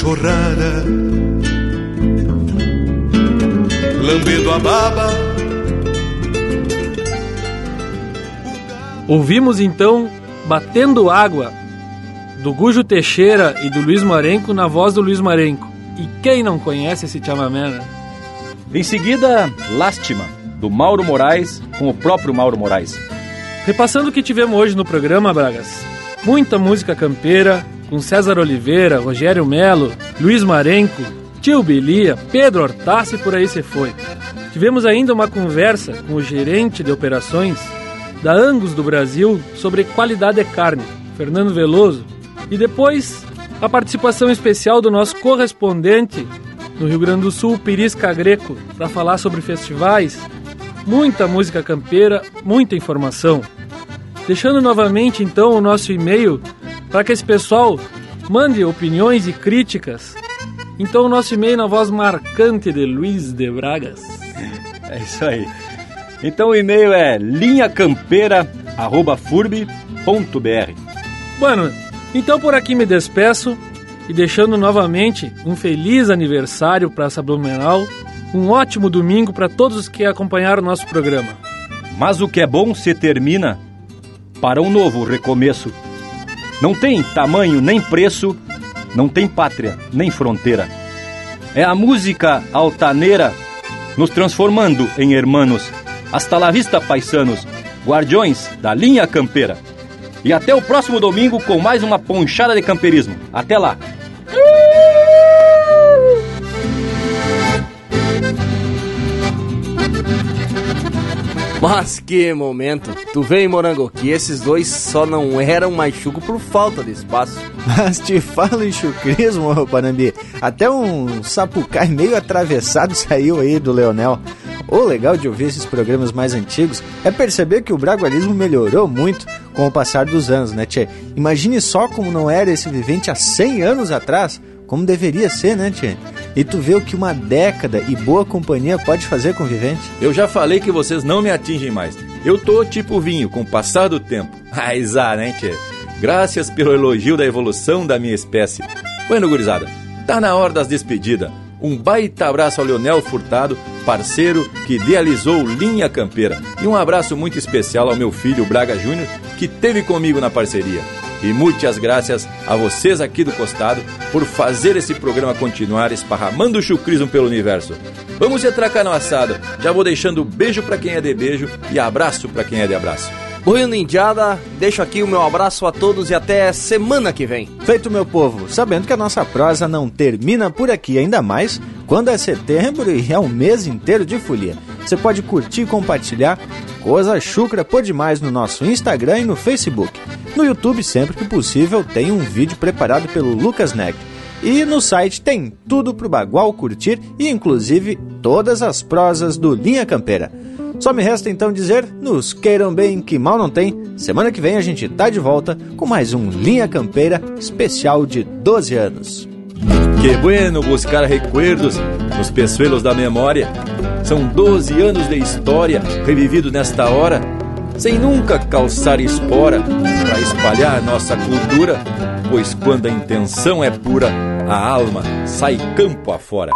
cachorrada, lambendo a baba. Ouvimos então Batendo Água, do Gujo Teixeira e do Luiz Marenco na voz do Luiz Marenco. E quem não conhece esse chamamé, né? Em seguida, Lástima, do Mauro Moraes com o próprio Mauro Moraes. Repassando o que tivemos hoje no programa, Bragas. Muita música campeira, com César Oliveira, Rogério Melo, Luiz Marenco, Tio Bilia, Pedro Hortaça e por aí se foi. Tivemos ainda uma conversa com o gerente de operações da Angus do Brasil sobre qualidade de carne, Fernando Veloso, e depois a participação especial do nosso correspondente no Rio Grande do Sul, Pirisca Greco, para falar sobre festivais, muita música campeira, muita informação. Deixando novamente então o nosso e-mail para que esse pessoal mande opiniões e críticas. Então o nosso e-mail na voz marcante de Luiz de Bragas. É isso aí. Então o e-mail é linhacampeira@furb.br. Bueno, então por aqui me despeço e deixando novamente um feliz aniversário para essa Blumenau, um ótimo domingo para todos os que acompanharam o nosso programa. Mas o que é bom se termina para um novo recomeço. Não tem tamanho nem preço, não tem pátria nem fronteira. É a música altaneira nos transformando em hermanos. Hasta la vista, paisanos, guardiões da linha campeira. E até o próximo domingo com mais uma ponchada de camperismo. Até lá! Mas que momento! Tu vem, Morango, que esses dois só não eram mais chuco por falta de espaço. Mas te falo em chucrismo, ô Panambi. Até um sapucai meio atravessado saiu aí do Leonel. O legal de ouvir esses programas mais antigos é perceber que o bragualismo melhorou muito com o passar dos anos, né, Tchê? Imagine só como não era esse vivente há 100 anos atrás, como deveria ser, né, Tchê? E tu vê o que uma década e boa companhia pode fazer com vivente. Eu já falei que vocês não me atingem mais. Eu tô tipo vinho, com o passar do tempo. <laughs> Aizá, né, tchê? Graças pelo elogio da evolução da minha espécie. Bueno, gurizada, tá na hora das despedidas. Um baita abraço ao Leonel Furtado, parceiro que idealizou Linha Campeira. E um abraço muito especial ao meu filho Braga Júnior, que teve comigo na parceria. E muitas graças a vocês aqui do costado por fazer esse programa continuar esparramando o chucrismo pelo universo. Vamos retracar no assado. Já vou deixando beijo para quem é de beijo e abraço para quem é de abraço. Buindo Indiada, deixo aqui o meu abraço a todos e até semana que vem. Feito, meu povo, sabendo que a nossa prosa não termina por aqui, ainda mais quando é setembro e é um mês inteiro de folia. Você pode curtir e compartilhar coisa chucra por demais no nosso Instagram e no Facebook. No YouTube, sempre que possível, tem um vídeo preparado pelo Lucas Neck. E no site tem tudo pro Bagual curtir e inclusive todas as prosas do Linha Campeira. Só me resta então dizer, nos queiram bem que mal não tem. Semana que vem a gente tá de volta com mais um Linha Campeira especial de 12 anos. Que bueno buscar recuerdos nos peçoelos da memória. São 12 anos de história revividos nesta hora, sem nunca calçar espora para espalhar nossa cultura, pois quando a intenção é pura, a alma sai campo afora.